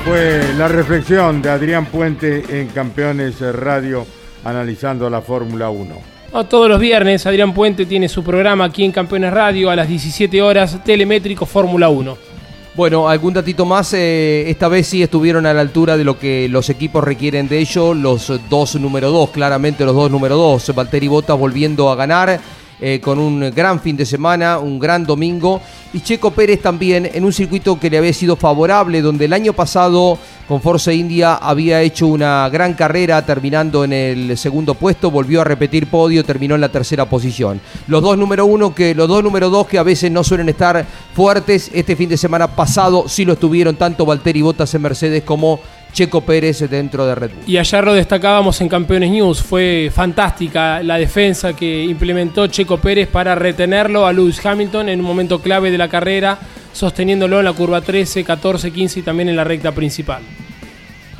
Fue la reflexión de Adrián Puente en Campeones Radio analizando la Fórmula 1 todos los viernes Adrián Puente tiene su programa aquí en Campeones Radio a las 17 horas, Telemétrico Fórmula 1. Bueno, algún datito más, eh, esta vez sí estuvieron a la altura de lo que los equipos requieren de ellos, los dos número dos, claramente los dos número dos, Valtteri Bottas volviendo a ganar, eh, con un gran fin de semana, un gran domingo. Y Checo Pérez también en un circuito que le había sido favorable, donde el año pasado con Forza India había hecho una gran carrera terminando en el segundo puesto, volvió a repetir podio, terminó en la tercera posición. Los dos número uno que, los dos número dos que a veces no suelen estar fuertes, este fin de semana pasado sí lo estuvieron tanto Valtteri Bottas en Mercedes como Checo Pérez dentro de Red Bull. Y ayer lo destacábamos en Campeones News, fue fantástica la defensa que implementó Checo Pérez para retenerlo a Lewis Hamilton en un momento clave de la carrera, sosteniéndolo en la curva 13, 14, 15 y también en la recta principal.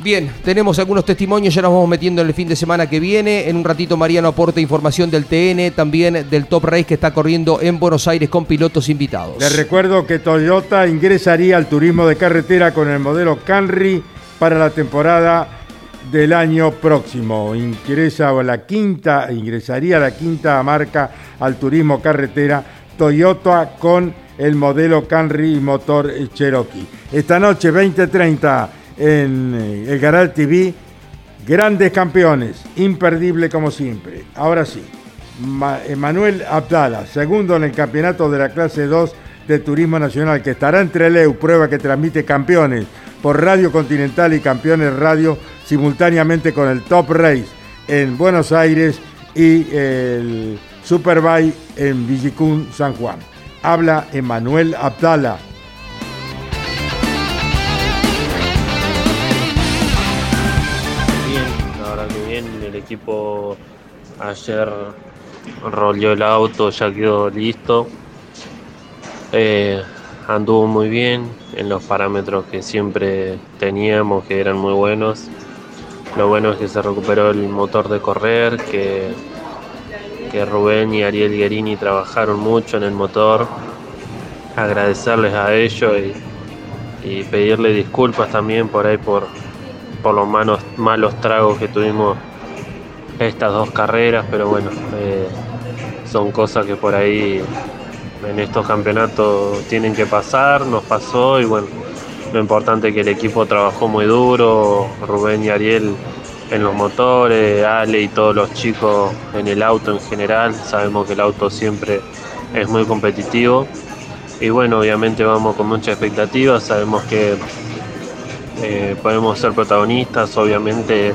Bien, tenemos algunos testimonios, ya nos vamos metiendo en el fin de semana que viene. En un ratito Mariano aporta información del TN, también del Top Race que está corriendo en Buenos Aires con pilotos invitados. Les recuerdo que Toyota ingresaría al turismo de carretera con el modelo Camry para la temporada del año próximo. Ingresa la quinta, ingresaría la quinta marca al turismo carretera Toyota con el modelo Camry motor Cherokee. Esta noche 20:30 en eh, el Garal TV, grandes campeones, imperdible como siempre. Ahora sí, Manuel Abdala, segundo en el campeonato de la clase 2 de Turismo Nacional, que estará entre Leu, prueba que transmite campeones por Radio Continental y Campeones Radio simultáneamente con el Top Race en Buenos Aires y el Superbike en Villicún, San Juan. Habla Emanuel Abdala. Bien, la verdad que bien, el equipo ayer roleó el auto, ya quedó listo. Eh, anduvo muy bien en los parámetros que siempre teníamos, que eran muy buenos. Lo bueno es que se recuperó el motor de correr, que, Rubén y Ariel Guerini trabajaron mucho en el motor. Agradecerles a ellos y, y pedirle disculpas también por ahí por, por los malos, malos tragos que tuvimos estas dos carreras, pero bueno, eh, son cosas que por ahí en estos campeonatos tienen que pasar, nos pasó y bueno, lo importante es que el equipo trabajó muy duro, Rubén y Ariel en los motores, Ale y todos los chicos en el auto en general, sabemos que el auto siempre es muy competitivo y bueno, obviamente vamos con mucha expectativa, sabemos que eh, podemos ser protagonistas, obviamente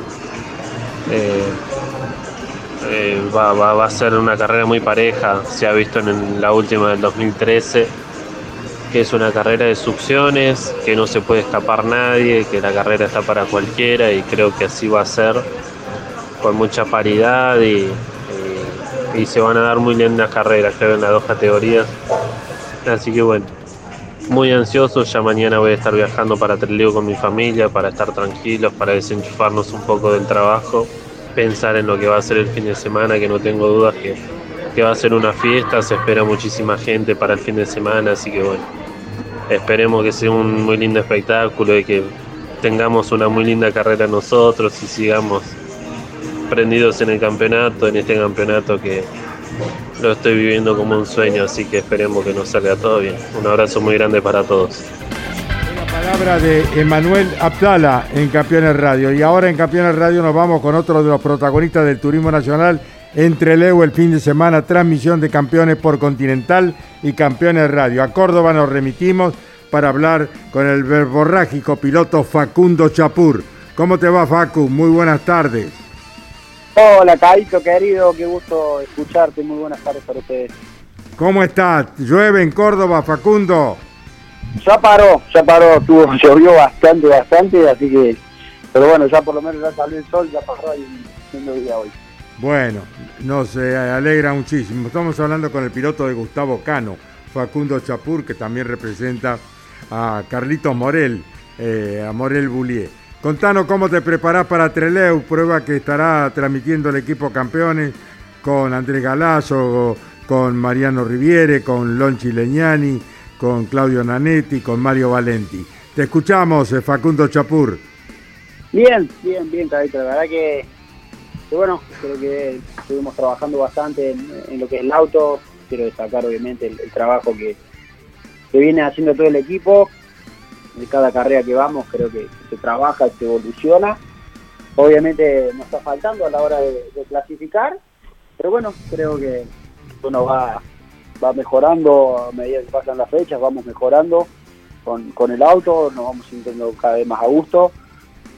eh, eh, va, a ser una carrera muy pareja, se ha visto en la última del 2013, que es una carrera de succiones, que no se puede escapar nadie, que la carrera está para cualquiera y creo que así va a ser, con mucha paridad y, y, se van a dar muy lindas carreras, creo, en las dos categorías. Así que bueno, muy ansioso, ya mañana voy a estar viajando para Trelew con mi familia, para estar tranquilos, para desenchufarnos un poco del trabajo pensar en lo que va a ser el fin de semana, que no tengo dudas que, que va a ser una fiesta, se espera muchísima gente para el fin de semana, así que bueno, esperemos que sea un muy lindo espectáculo y que tengamos una muy linda carrera nosotros y sigamos prendidos en el campeonato, en este campeonato que lo estoy viviendo como un sueño, así que esperemos que nos salga todo bien. Un abrazo muy grande para todos. La palabra de Emanuel Abdala en Campeones Radio. Y ahora en Campeones Radio nos vamos con otro de los protagonistas del turismo nacional. Entre Leo el fin de semana, transmisión de campeones por Continental y Campeones Radio. A Córdoba nos remitimos para hablar con el verborrágico piloto Facundo Chapur. ¿Cómo te va, Facu? Muy buenas tardes. Hola, Caito, querido, qué gusto escucharte. Muy buenas tardes para ustedes. ¿Cómo estás? ¿Llueve en Córdoba, Facundo? Ya paró, ya paró. Tuvo, llovió bastante, bastante, así que. Pero bueno, ya por lo menos ya salió el sol, ya pasó ahí lindo día hoy. Bueno, nos eh, alegra muchísimo. Estamos hablando con el piloto de Gustavo Cano, Facundo Chapur, que también representa a Carlitos Morel, eh, a Morel Boulier. Contanos cómo te preparás para Treleu, prueba que estará transmitiendo el equipo campeones con Andrés Galazo, con Mariano Riviere, con Lonchi Leñani, con Claudio Nanetti, con Mario Valenti. Te escuchamos, eh, Facundo Chapur. Bien, bien, bien, Carito. La verdad que, bueno, creo que estuvimos trabajando bastante en, lo que es el auto. Quiero destacar, obviamente, el, trabajo que, que viene haciendo todo el equipo de cada carrera que vamos creo que se trabaja, se evoluciona. Obviamente nos está faltando a la hora de, de clasificar, pero bueno, creo que uno va, va mejorando a medida que pasan las fechas, vamos mejorando con, con el auto, nos vamos sintiendo cada vez más a gusto.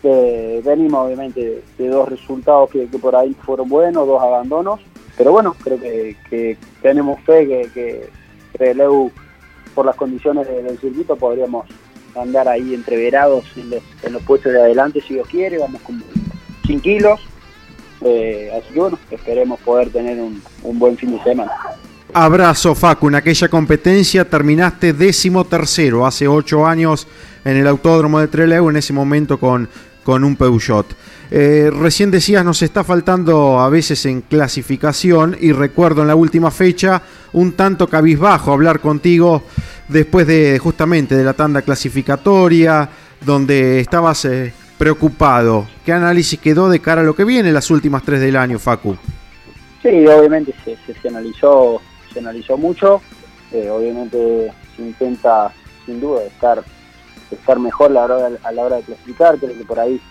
Eh, venimos obviamente de, dos resultados que, por ahí fueron buenos, dos abandonos, pero bueno, creo que, que tenemos fe que, que, que el EU, por las condiciones del circuito, podríamos andar ahí entreverados en los, en los puestos de adelante si Dios quiere, vamos con 100 kilos, eh, así que bueno, esperemos poder tener un, un, buen fin de semana. Abrazo Facu, en aquella competencia terminaste décimo tercero hace ocho años en el autódromo de Trelew, en ese momento con, con un Peugeot. Eh, recién decías, nos está faltando a veces en clasificación y recuerdo en la última fecha un tanto cabizbajo hablar contigo después de justamente de la tanda clasificatoria, donde estabas eh, preocupado. ¿Qué análisis quedó de cara a lo que viene las últimas tres del año, Facu? Sí, obviamente se, se, se analizó, analizó mucho. Eh, obviamente se intenta, sin duda, estar estar mejor a la hora, de clasificar. Creo que por ahí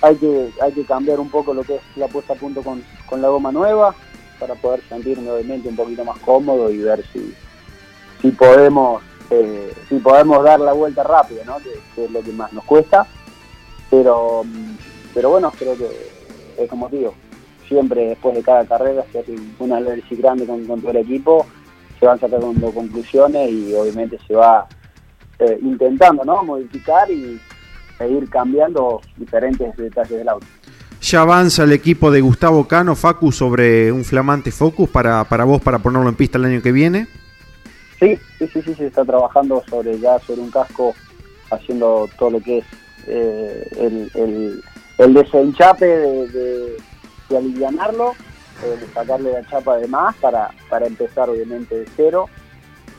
hay que hay que cambiar un poco lo que es la puesta a punto con, con la goma nueva para poder sentirme obviamente un poquito más cómodo y ver si si podemos eh, si podemos dar la vuelta rápida, ¿no? que, que, es lo que más nos cuesta. Pero, pero bueno, creo que es como digo, siempre después de cada carrera se hace un análisis grande con, con todo el equipo, se van sacando conclusiones y obviamente se va eh, intentando ¿no? modificar y e ir cambiando diferentes detalles del auto. Ya avanza el equipo de Gustavo Cano, Facu, sobre un flamante Focus para, para vos, para ponerlo en pista el año que viene. Sí, sí, sí, sí, se está trabajando sobre ya sobre un casco, haciendo todo lo que es eh, el, el, el, desenchape de, de, de alivianarlo, eh, sacarle la chapa de más para, para empezar obviamente de cero.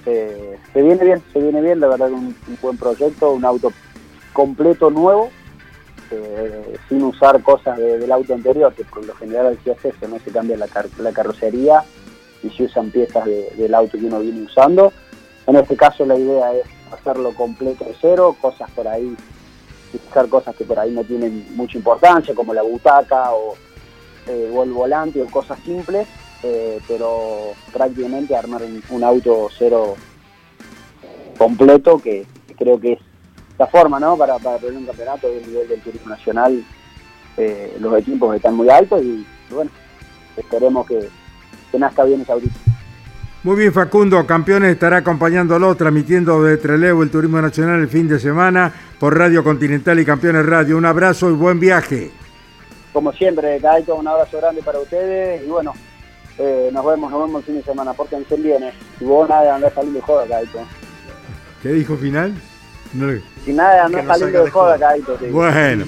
Eh, se viene bien, se viene bien, la verdad un, un buen proyecto, un auto completo nuevo, eh, sin usar cosas de, del auto anterior, que por lo general si hace eso, no se cambia la, car la carrocería y se usan piezas de, del auto que uno viene usando. En este caso la idea es hacerlo completo de cero, cosas por ahí, usar cosas que por ahí no tienen mucha importancia, como la butaca o, eh, o el volante o cosas simples, eh, pero prácticamente armar un, auto cero completo que, creo que es la forma ¿no? para, para tener un campeonato del nivel del turismo nacional. Eh, los equipos están muy altos y, bueno, esperemos que, que nazca bien ese audito. Muy bien, Facundo. Campeones estará acompañándolo, transmitiendo de Trelew el Turismo Nacional el fin de semana por Radio Continental y Campeones Radio. Un abrazo y buen viaje. Como siempre, Caito, un abrazo grande para ustedes y bueno, eh, nos vemos, nos vemos el fin de semana. Pórtense bien, eh. Si vos nada de andar saliendo de joda, Caito. ¿Qué dijo final? No. Si nada de andar saliendo de joda, Caito. Bueno,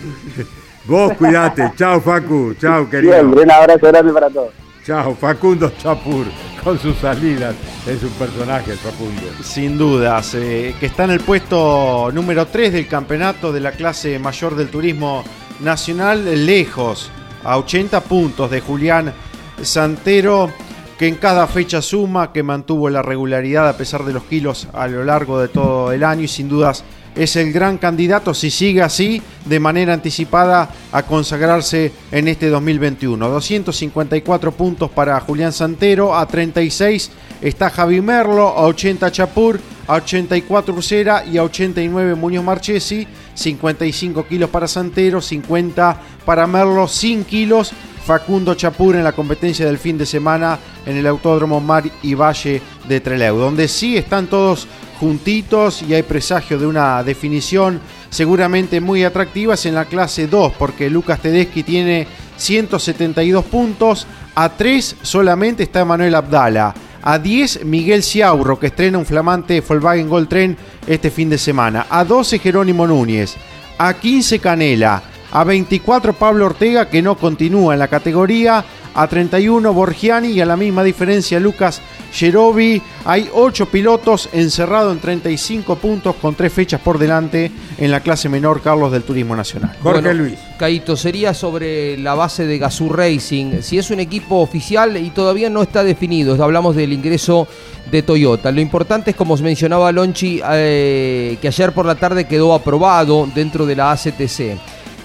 vos cuidate. Chao, Facu. Chao, querido. Bien, un abrazo grande para todos. Chao, Facundo Chapur. con sus salidas. Es un personaje, Facundo. Sin dudas, eh, que está en el puesto número 3 del campeonato de la clase mayor del turismo nacional, lejos, a 80 puntos de Julián Santero, que en cada fecha suma, que mantuvo la regularidad a pesar de los kilos a lo largo de todo el año y sin dudas es el gran candidato, si sigue así, de manera anticipada a consagrarse en este 2021. 254 puntos para Julián Santero, a 36 está Javi Merlo, a 80 Chapur, a 84 Ursera y a 89 Muñoz Marchesi, 55 kilos para Santero, 50 para Merlo, 100 kilos Facundo Chapur en la competencia del fin de semana en el Autódromo Mar y Valle de Trelew, donde sí están todos juntitos y hay presagio de una definición seguramente muy atractiva en la clase 2, porque Lucas Tedeschi tiene 172 puntos, a 3 solamente está Manuel Abdala. A 10 Miguel Ciaurro, que estrena un flamante Volkswagen Gold Train este fin de semana. A 12 Jerónimo Núñez. A 15 Canela. A 24 Pablo Ortega, que no continúa en la categoría. A 31 Borgiani y a la misma diferencia Lucas Jerobi. Hay 8 pilotos encerrados en 35 puntos con 3 fechas por delante en la clase menor Carlos del Turismo Nacional. Jorge Bueno, Luis. Caito, sería sobre la base de Gazoo Racing. Si es un equipo oficial y todavía no está definido, hablamos del ingreso de Toyota. Lo importante es, como mencionaba Lonchi, eh, que ayer por la tarde quedó aprobado dentro de la ACTC.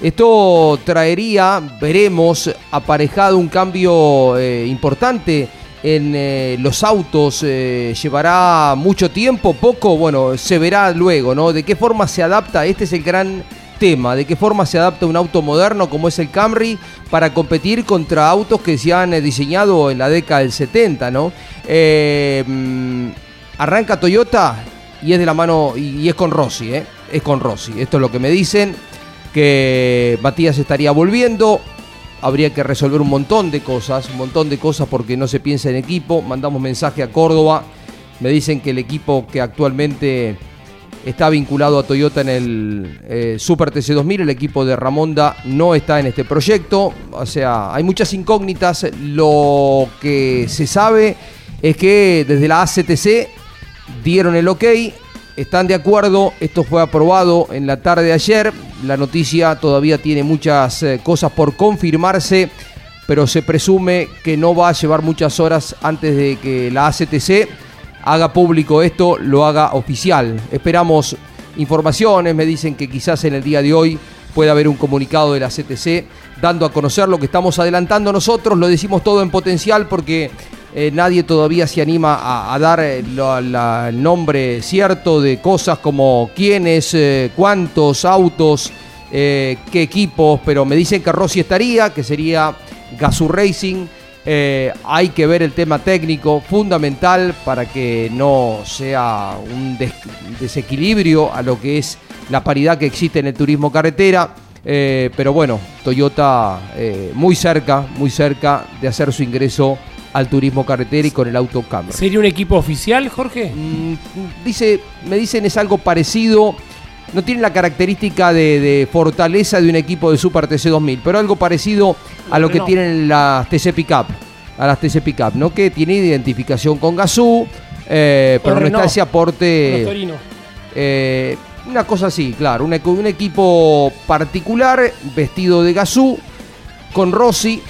Esto traería, veremos, aparejado un cambio eh, importante en eh, los autos. eh, llevará mucho tiempo, poco, bueno, se verá luego, ¿no? De qué forma se adapta, este es el gran tema, de qué forma se adapta un auto moderno como es el Camry para competir contra autos que se han diseñado en la década del 70, ¿no? Mm, arranca Toyota y es de la mano, y, y es con Rossi, ¿eh? Es con Rossi, esto es lo que me dicen, que Matías estaría volviendo, habría que resolver un montón de cosas, un montón de cosas porque no se piensa en equipo. Mandamos mensaje a Córdoba, me dicen que el equipo que actualmente está vinculado a Toyota en el eh, Super TC2000, el equipo de Ramonda no está en este proyecto. O sea, hay muchas incógnitas. Lo que se sabe es que desde la ACTC dieron el ok, están de acuerdo, esto fue aprobado en la tarde de ayer, la noticia todavía tiene muchas eh, cosas por confirmarse, pero se presume que no va a llevar muchas horas antes de que la ACTC haga público esto, lo haga oficial. Esperamos informaciones, me dicen que quizás en el día de hoy pueda haber un comunicado de la CTC dando a conocer lo que estamos adelantando nosotros, lo decimos todo en potencial porque eh, nadie todavía se anima a, dar eh, el nombre cierto de cosas como quiénes, eh, cuántos autos, eh, qué equipos, pero me dicen que Rossi estaría, que sería Gazoo Racing. Hay que ver el tema técnico fundamental para que no sea un des- desequilibrio a lo que es la paridad que existe en el turismo carretera. Pero bueno, Toyota muy cerca, muy cerca de hacer su ingreso al turismo carretera y con el auto Camry. ¿Sería un equipo oficial, Jorge? Mm, dice, me dicen es algo parecido. No tiene la característica de, de fortaleza de un equipo de Super TC 2000, pero algo parecido a lo que tienen las TC Pickup, a las TC Pickup, ¿no? Que tiene identificación con Gazoo, eh, pero no está ese aporte. Eh, una cosa así, claro, un, un equipo particular vestido de Gazoo, con Rossi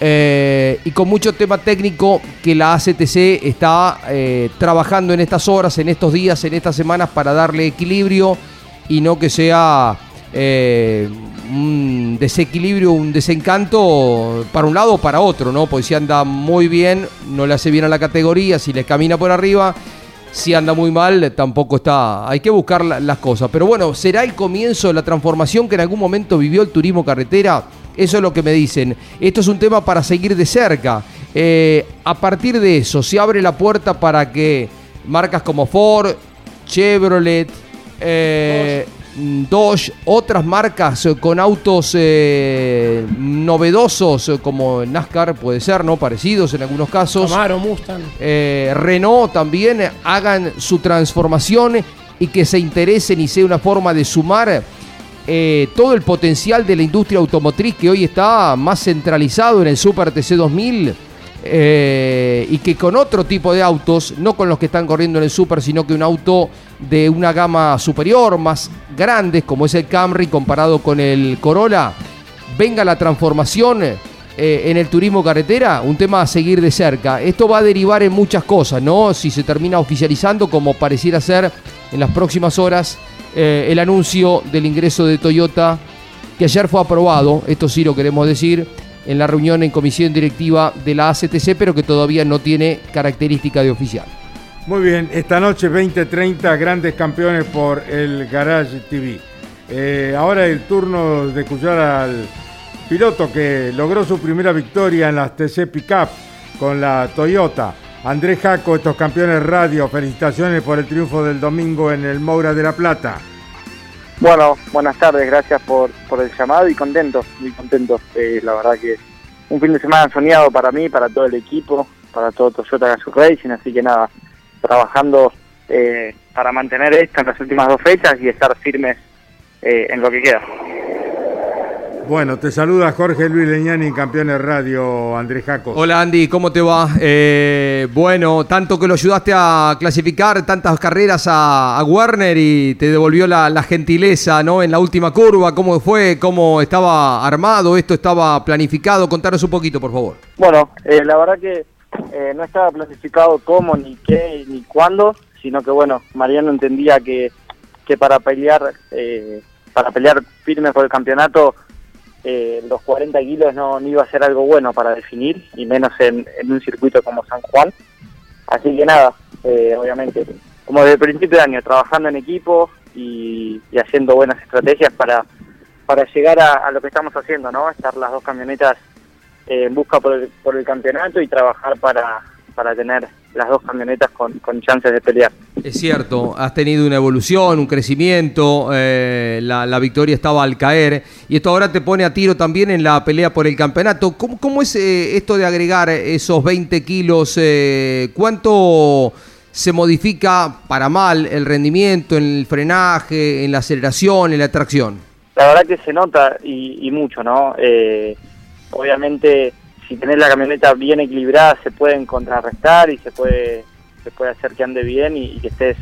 eh, y con mucho tema técnico que la ACTC está eh, trabajando en estas horas, en estos días, en estas semanas para darle equilibrio y no que sea eh, un desequilibrio, un desencanto para un lado o para otro, ¿no? Porque si anda muy bien, no le hace bien a la categoría, si le camina por arriba, si anda muy mal, tampoco está. Hay que buscar la- las cosas. Pero bueno, será el comienzo de la transformación que en algún momento vivió el turismo carretera. Eso es lo que me dicen. Esto es un tema para seguir de cerca. Eh, a partir de eso, se abre la puerta para que marcas como Ford, Chevrolet, eh, Dodge, otras marcas con autos eh, novedosos como NASCAR, puede ser, ¿no? Parecidos en algunos casos Camaro, Mustang. eh, Renault también hagan su transformación y que se interesen y sea una forma de sumar eh, todo el potencial de la industria automotriz que hoy está más centralizado en el Super TC 2000 eh, y que con otro tipo de autos, no con los que están corriendo en el Super, sino que un auto de una gama superior, más grandes, como es el Camry comparado con el Corolla, venga la transformación eh, en el turismo carretera, un tema a seguir de cerca. Esto va a derivar en muchas cosas, ¿no? Si se termina oficializando, como pareciera ser en las próximas horas, eh, el anuncio del ingreso de Toyota, que ayer fue aprobado, esto sí lo queremos decir, en la reunión en comisión directiva de la ACTC, pero que todavía no tiene característica de oficial. Muy bien, esta noche 20-30 grandes campeones por el Garage TV. Eh, ahora el turno de escuchar al piloto que logró su primera victoria en las TC Pickup con la Toyota. Andrés Jaco, estos campeones radio, felicitaciones por el triunfo del domingo en el Moura de la Plata. Bueno, buenas tardes, gracias por, por el llamado y contento, muy contento. Eh, la verdad que un fin de semana soñado para mí, para todo el equipo, para todo Toyota Gazoo Racing, así que nada, trabajando eh, para mantener esto en las últimas dos fechas y estar firmes eh, en lo que queda. Bueno, te saluda Jorge Luis Leñani, Campeones Radio, Andrés Jaco. Hola Andy, ¿cómo te va? Eh, bueno, tanto que lo ayudaste a clasificar tantas carreras a, Werner y te devolvió la, gentileza ¿no? en la última curva. ¿Cómo fue? ¿Cómo estaba armado? ¿Esto estaba planificado? Contanos un poquito, por favor. Bueno, eh, la verdad que eh, no estaba planificado cómo, ni qué, ni cuándo, sino que bueno, Mariano entendía que, que para pelear, para pelear firme por el campeonato eh, los 40 kilos no, iba a ser algo bueno para definir, y menos en, un circuito como San Juan. Así que nada, eh, obviamente, como desde el principio de año, trabajando en equipo y, haciendo buenas estrategias para, para llegar a, lo que estamos haciendo, ¿no? Estar las dos camionetas eh, en busca por el, por el campeonato y trabajar para, para tener las dos camionetas con, chances de pelear. Es cierto, has tenido una evolución, un crecimiento, eh, la, victoria estaba al caer y esto ahora te pone a tiro también en la pelea por el campeonato. ¿Cómo, cómo es eh, esto de agregar esos 20 kilos? Eh, ¿Cuánto se modifica para mal el rendimiento en el frenaje, en la aceleración, en la tracción? La verdad que se nota y, y mucho, ¿no? obviamente si tenés la camioneta bien equilibrada se pueden contrarrestar y se puede se puede hacer que ande bien y, que estés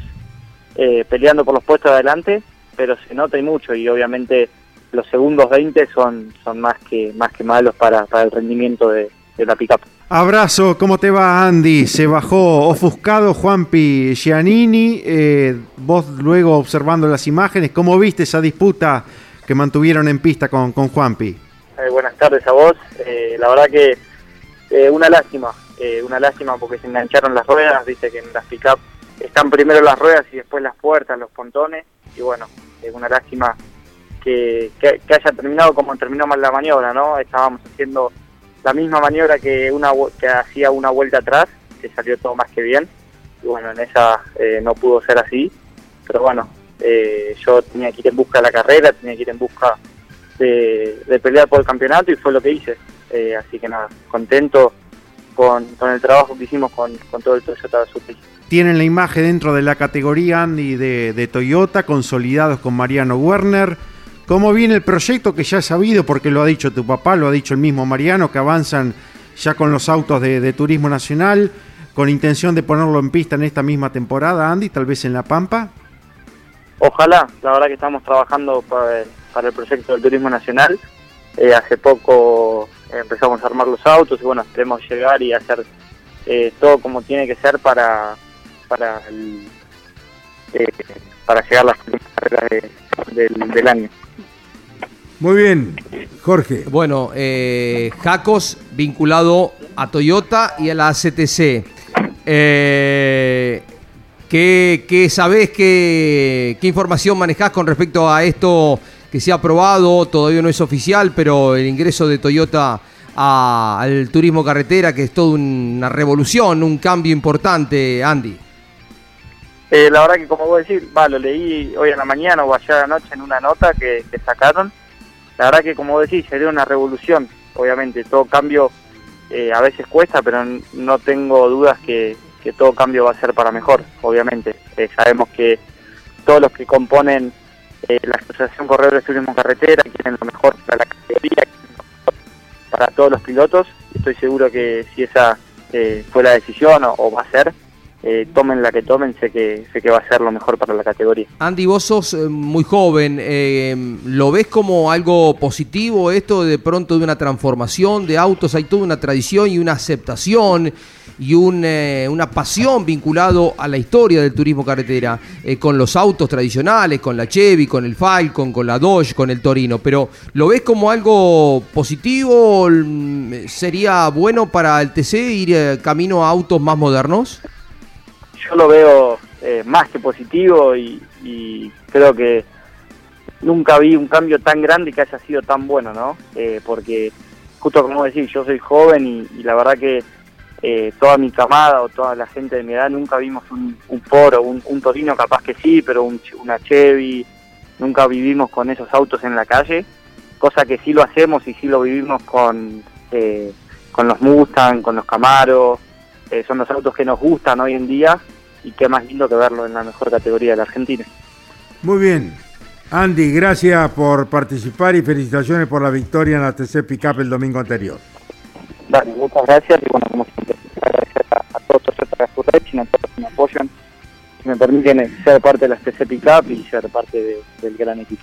eh, peleando por los puestos de adelante, pero se nota y mucho y obviamente los segundos 20 son, son más que más que malos para, para el rendimiento de, la pickup. Abrazo, ¿cómo te va Andy? Se bajó ofuscado Juanpi Giannini, eh, vos luego observando las imágenes, ¿cómo viste esa disputa que mantuvieron en pista con, con Juanpi? Eh, buenas tardes a vos. Eh, la verdad que eh, una lástima, una lástima porque se engancharon las ruedas, dice que en las pick-up están primero las ruedas y después las puertas, los pontones, y bueno, es una lástima que, haya terminado como terminó mal la maniobra, ¿no? Estábamos haciendo la misma maniobra que, una, que hacía una vuelta atrás, que salió todo más que bien, y bueno, en esa no pudo ser así, pero bueno, yo tenía que ir en busca de la carrera, tenía que ir en busca de, pelear por el campeonato y fue lo que hice. Eh, así que nada, contento con, el trabajo que hicimos con, todo el Toyota Super. Tienen la imagen dentro de la categoría Andy de, Toyota, consolidados con Mariano Werner. ¿Cómo viene el proyecto que ya he sabido, porque lo ha dicho tu papá, lo ha dicho el mismo Mariano, que avanzan ya con los autos de, Turismo Nacional, con intención de ponerlo en pista en esta misma temporada, Andy, tal vez en La Pampa? Ojalá, la verdad que estamos trabajando para, para el proyecto del Turismo Nacional. Eh, hace poco empezamos a armar los autos y bueno, esperemos llegar y hacer eh, todo como tiene que ser para para eh, para llegar a las carreras del, año. Muy bien, Jorge. Bueno, Jacos vinculado a Toyota y a la CTC. ¿qué, ¿Qué sabés, qué, qué información manejás con respecto a esto que se ha aprobado, todavía no es oficial, pero el ingreso de Toyota al turismo carretera, que es toda una revolución, un cambio importante, Andy. Eh, la verdad que como vos decís, va, lo leí hoy en la mañana o ayer anoche en una nota que, sacaron. La verdad que como vos decís, sería una revolución. Obviamente, todo cambio eh, a veces cuesta, pero no tengo dudas que, todo cambio va a ser para mejor, obviamente. Eh, sabemos que todos los que componen eh, la Asociación Corredores Turismo Carretera quieren lo mejor para la categoría, para todos los pilotos. Estoy seguro que si esa eh, fue la decisión o, va a ser, eh, tomen la que tomen, sé que, sé que va a ser lo mejor para la categoría. Andy, vos sos eh, muy joven, eh, ¿lo ves como algo positivo esto de pronto de una transformación de autos? Hay toda una tradición y una aceptación y un, eh, una pasión vinculado a la historia del turismo carretera, eh, con los autos tradicionales, con la Chevy, con el Falcon, con la Dodge, con el Torino, pero ¿lo ves como algo positivo? ¿Sería bueno para el TC ir eh, camino a autos más modernos? yo lo veo más que positivo y, creo que nunca vi un cambio tan grande que haya sido tan bueno, ¿no? Eh, porque justo como decís, yo soy joven y la verdad que eh, toda mi camada o toda la gente de mi edad nunca vimos un, un Ford o un, Torino, capaz que sí, pero un, una Chevy, nunca vivimos con esos autos en la calle, cosa que sí lo hacemos y sí lo vivimos con, eh, con los Mustang, con los Camaro, eh, son los autos que nos gustan hoy en día y qué más lindo que verlo en la mejor categoría de la Argentina. Muy bien. Andy, gracias por participar y felicitaciones por la victoria en la TC Pickup el domingo anterior. Dale, muchas gracias y bueno, como siempre, agradecer a, a todos Toyota Gazoo Racing, a todos los que me apoyan, que me permiten ser parte de la TC Pickup y ser parte de- del gran equipo.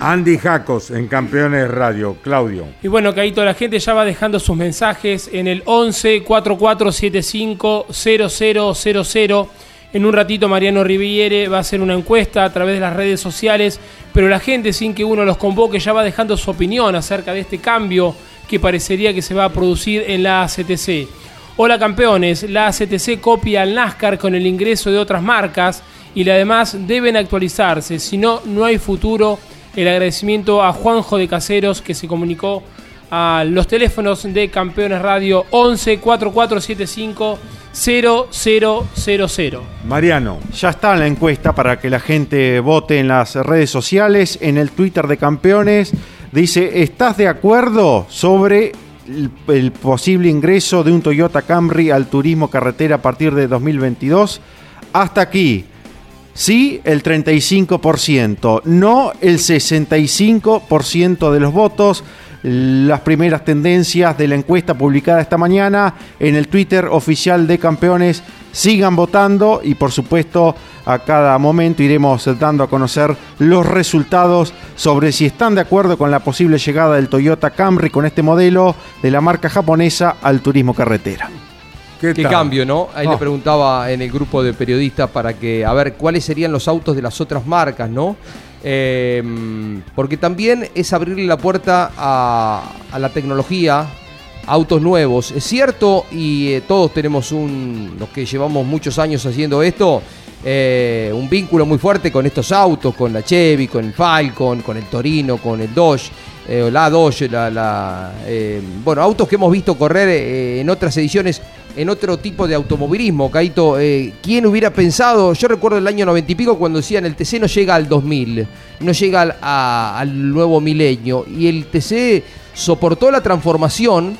Andy Jacos en Campeones Radio. Claudio. Y bueno, Caíto, la gente ya va dejando sus mensajes en el 11 4475 0000. En un ratito Mariano Riviere va a hacer una encuesta a través de las redes sociales, pero la gente sin que uno los convoque ya va dejando su opinión acerca de este cambio que parecería que se va a producir en la ACTC. Hola campeones, la ACTC copia al NASCAR con el ingreso de otras marcas y además deben actualizarse, si no, no hay futuro. El agradecimiento a Juanjo de Caseros que se comunicó a los teléfonos de Campeones Radio 11 4475 0000. Mariano. Ya está la encuesta para que la gente vote en las redes sociales, en el Twitter de Campeones. Dice, ¿estás de acuerdo sobre el, posible ingreso de un Toyota Camry al turismo carretera a partir de 2022? Hasta aquí. Sí, el 35%. No, el 65% de los votos. Las primeras tendencias de la encuesta publicada esta mañana en el Twitter oficial de Campeones. Sigan votando y por supuesto a cada momento iremos dando a conocer los resultados sobre si están de acuerdo con la posible llegada del Toyota Camry con este modelo de la marca japonesa al turismo carretera. ¿Qué, cambio, ¿no? Ahí Oh. le preguntaba en el grupo de periodistas para que, a ver, cuáles serían los autos de las otras marcas, ¿no? Eh, porque también es abrirle la puerta a, la tecnología, autos nuevos. Es cierto, y eh, todos tenemos un, los que llevamos muchos años haciendo esto, eh, un vínculo muy fuerte con estos autos, con la Chevy, con el Falcon, con el Torino, con el Dodge, eh, la Dodge, la, la, bueno, autos que hemos visto correr en otras ediciones, en otro tipo de automovilismo. Caito, eh, ¿quién hubiera pensado? Yo recuerdo el año 90 y pico cuando decían el TC no llega al 2000, no llega al, nuevo milenio, y el TC soportó la transformación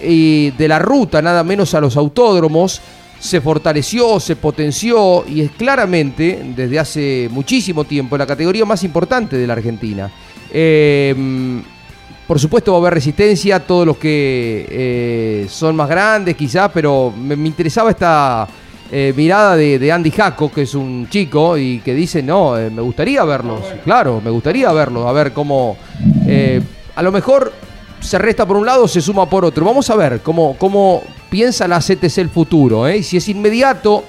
eh, de la ruta, nada menos a los autódromos, se fortaleció, se potenció y es claramente, desde hace muchísimo tiempo, la categoría más importante de la Argentina. Eh, por supuesto va a haber resistencia, todos los que eh, son más grandes quizás, pero me, me interesaba esta eh, mirada de, de Andy Jaco, que es un chico y que dice, no, eh, me gustaría verlos, claro, me gustaría verlos, a ver cómo... a lo mejor se resta por un lado, se suma por otro. Vamos a ver cómo, cómo piensa la CTC el futuro. ¿eh? Y Si es inmediato,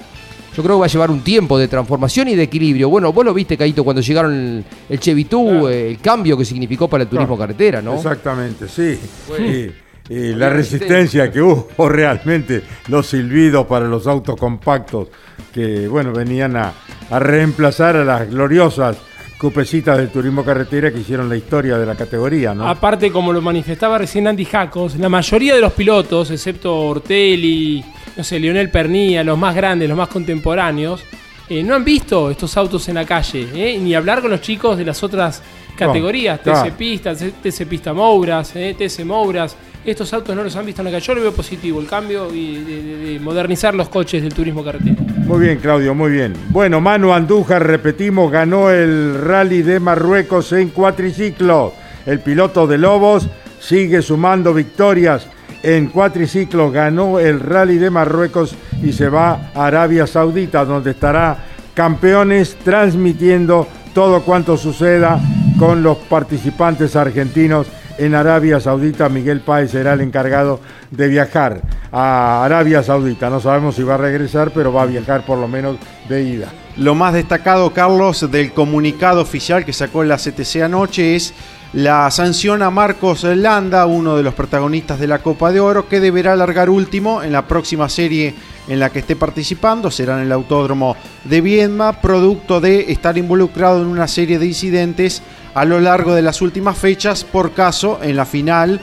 yo creo que va a llevar un tiempo de transformación y de equilibrio. Bueno, vos lo viste, Caito, cuando llegaron el, el Chevitú, eh, el cambio que significó para el turismo carretera, ¿no? Exactamente, sí. Bueno. Y, y la resistencia que hubo realmente, los silbidos para los autos compactos que, bueno, venían a, a reemplazar a las gloriosas cupecitas del turismo carretera que hicieron la historia de la categoría, ¿no? Aparte, como lo manifestaba recién Andy Jacos, la mayoría de los pilotos, excepto Ortelli, no sé, Lionel Pernilla, los más grandes, los más contemporáneos, eh, no han visto estos autos en la calle, ¿eh? ni hablar con los chicos de las otras categorías, claro. TC Pista, TC Pista Mouras, ¿eh? TC Mouras. Estos autos no los han visto en la calle. Yo lo veo positivo, el cambio y de, de- de modernizar los coches del turismo carretera. Muy bien, Claudio, muy bien. Bueno, Manu Andújar, repetimos, ganó el rally de Marruecos en cuatriciclo. El piloto de Lobos sigue sumando victorias en cuatriciclos ganó el Rally de Marruecos y se va a Arabia Saudita, donde estará campeones transmitiendo todo cuanto suceda con los participantes argentinos en Arabia Saudita. Miguel Páez será el encargado de viajar a Arabia Saudita. No sabemos si va a regresar, pero va a viajar por lo menos de ida. Lo más destacado, Carlos, del comunicado oficial que sacó la CTC anoche es la sanción a Marcos Landa, uno de los protagonistas de la Copa de Oro, que deberá largar último en la próxima serie en la que esté participando. Será en el Autódromo de Viedma, producto de estar involucrado en una serie de incidentes a lo largo de las últimas fechas, por caso en la final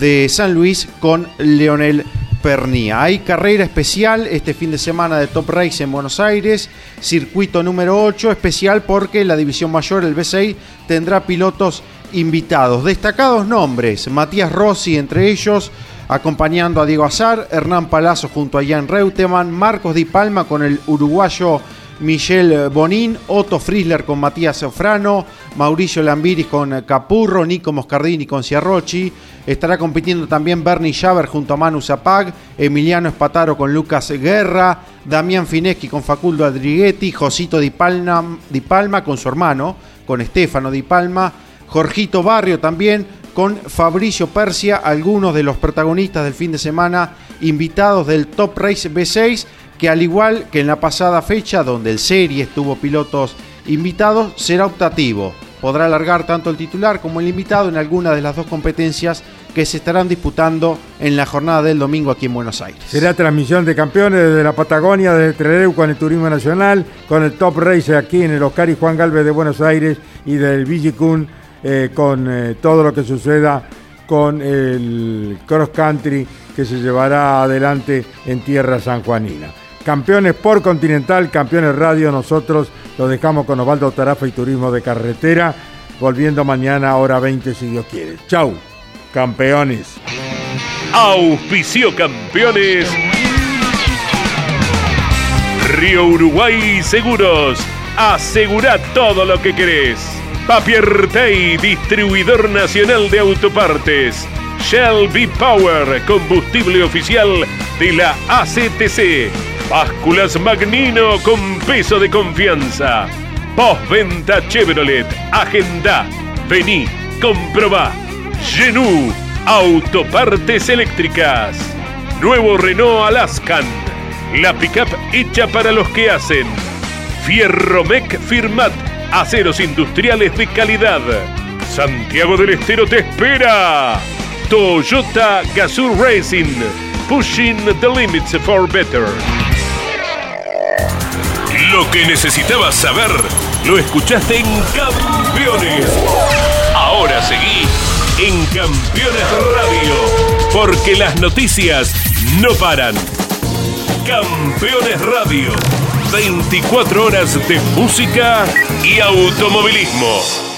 de San Luis con Leonel Pernía. Hay carrera especial este fin de semana de Top Race en Buenos Aires, circuito número 8, especial porque la división mayor, el B6, tendrá pilotos invitados. Destacados nombres, Matías Rossi entre ellos, acompañando a Diego Azar, Hernán Palazzo junto a Jan Reutemann, Marcos Di Palma con el uruguayo Michel Bonín, Otto Frisler con Matías Ofrano, Mauricio Lambiris con Capurro, Nico Moscardini con Ciarrochi. Estará compitiendo también Bernie Schaber junto a Manu Zapag, Emiliano Espataro con Lucas Guerra, Damián Fineschi con Faculdo Adriguetti, Josito Di Palma, Di Palma con su hermano, con Estefano Di Palma, Jorgito Barrio también con Fabricio Persia, algunos de los protagonistas del fin de semana invitados del Top Race B6 que al igual que en la pasada fecha donde el Series tuvo pilotos invitados, será optativo. Podrá alargar tanto el titular como el invitado en alguna de las dos competencias que se estarán disputando en la jornada del domingo aquí en Buenos Aires. Será transmisión de campeones desde la Patagonia, desde Trelew con el Turismo Nacional, con el Top Race aquí en el Oscar y Juan Galvez de Buenos Aires y del Vigicun eh, con eh, todo lo que suceda con el cross country que se llevará adelante en tierra sanjuanina. Campeones por Continental, campeones radio, nosotros lo dejamos con Osvaldo Tarafa y Turismo de Carretera, volviendo mañana hora 20 si Dios quiere. Chau, campeones. Auspicio campeones. Río Uruguay Seguros. Asegura todo lo que querés. Tay, distribuidor nacional de autopartes. Shell V-Power, combustible oficial de la ACTC. Básculas Magnino con peso de confianza. Postventa Chevrolet. Agenda. Vení, comprobá. Genú. Autopartes eléctricas. Nuevo Renault Alaskan. La pickup hecha para los que hacen. Fierromec Firmat. Aceros industriales de calidad. Santiago del Estero te espera. Toyota Gazoo Racing. Pushing the limits for better. Lo que necesitabas saber lo escuchaste en Campeones. Ahora seguí en Campeones Radio, porque las noticias no paran. Campeones Radio, 24 horas de música y automovilismo.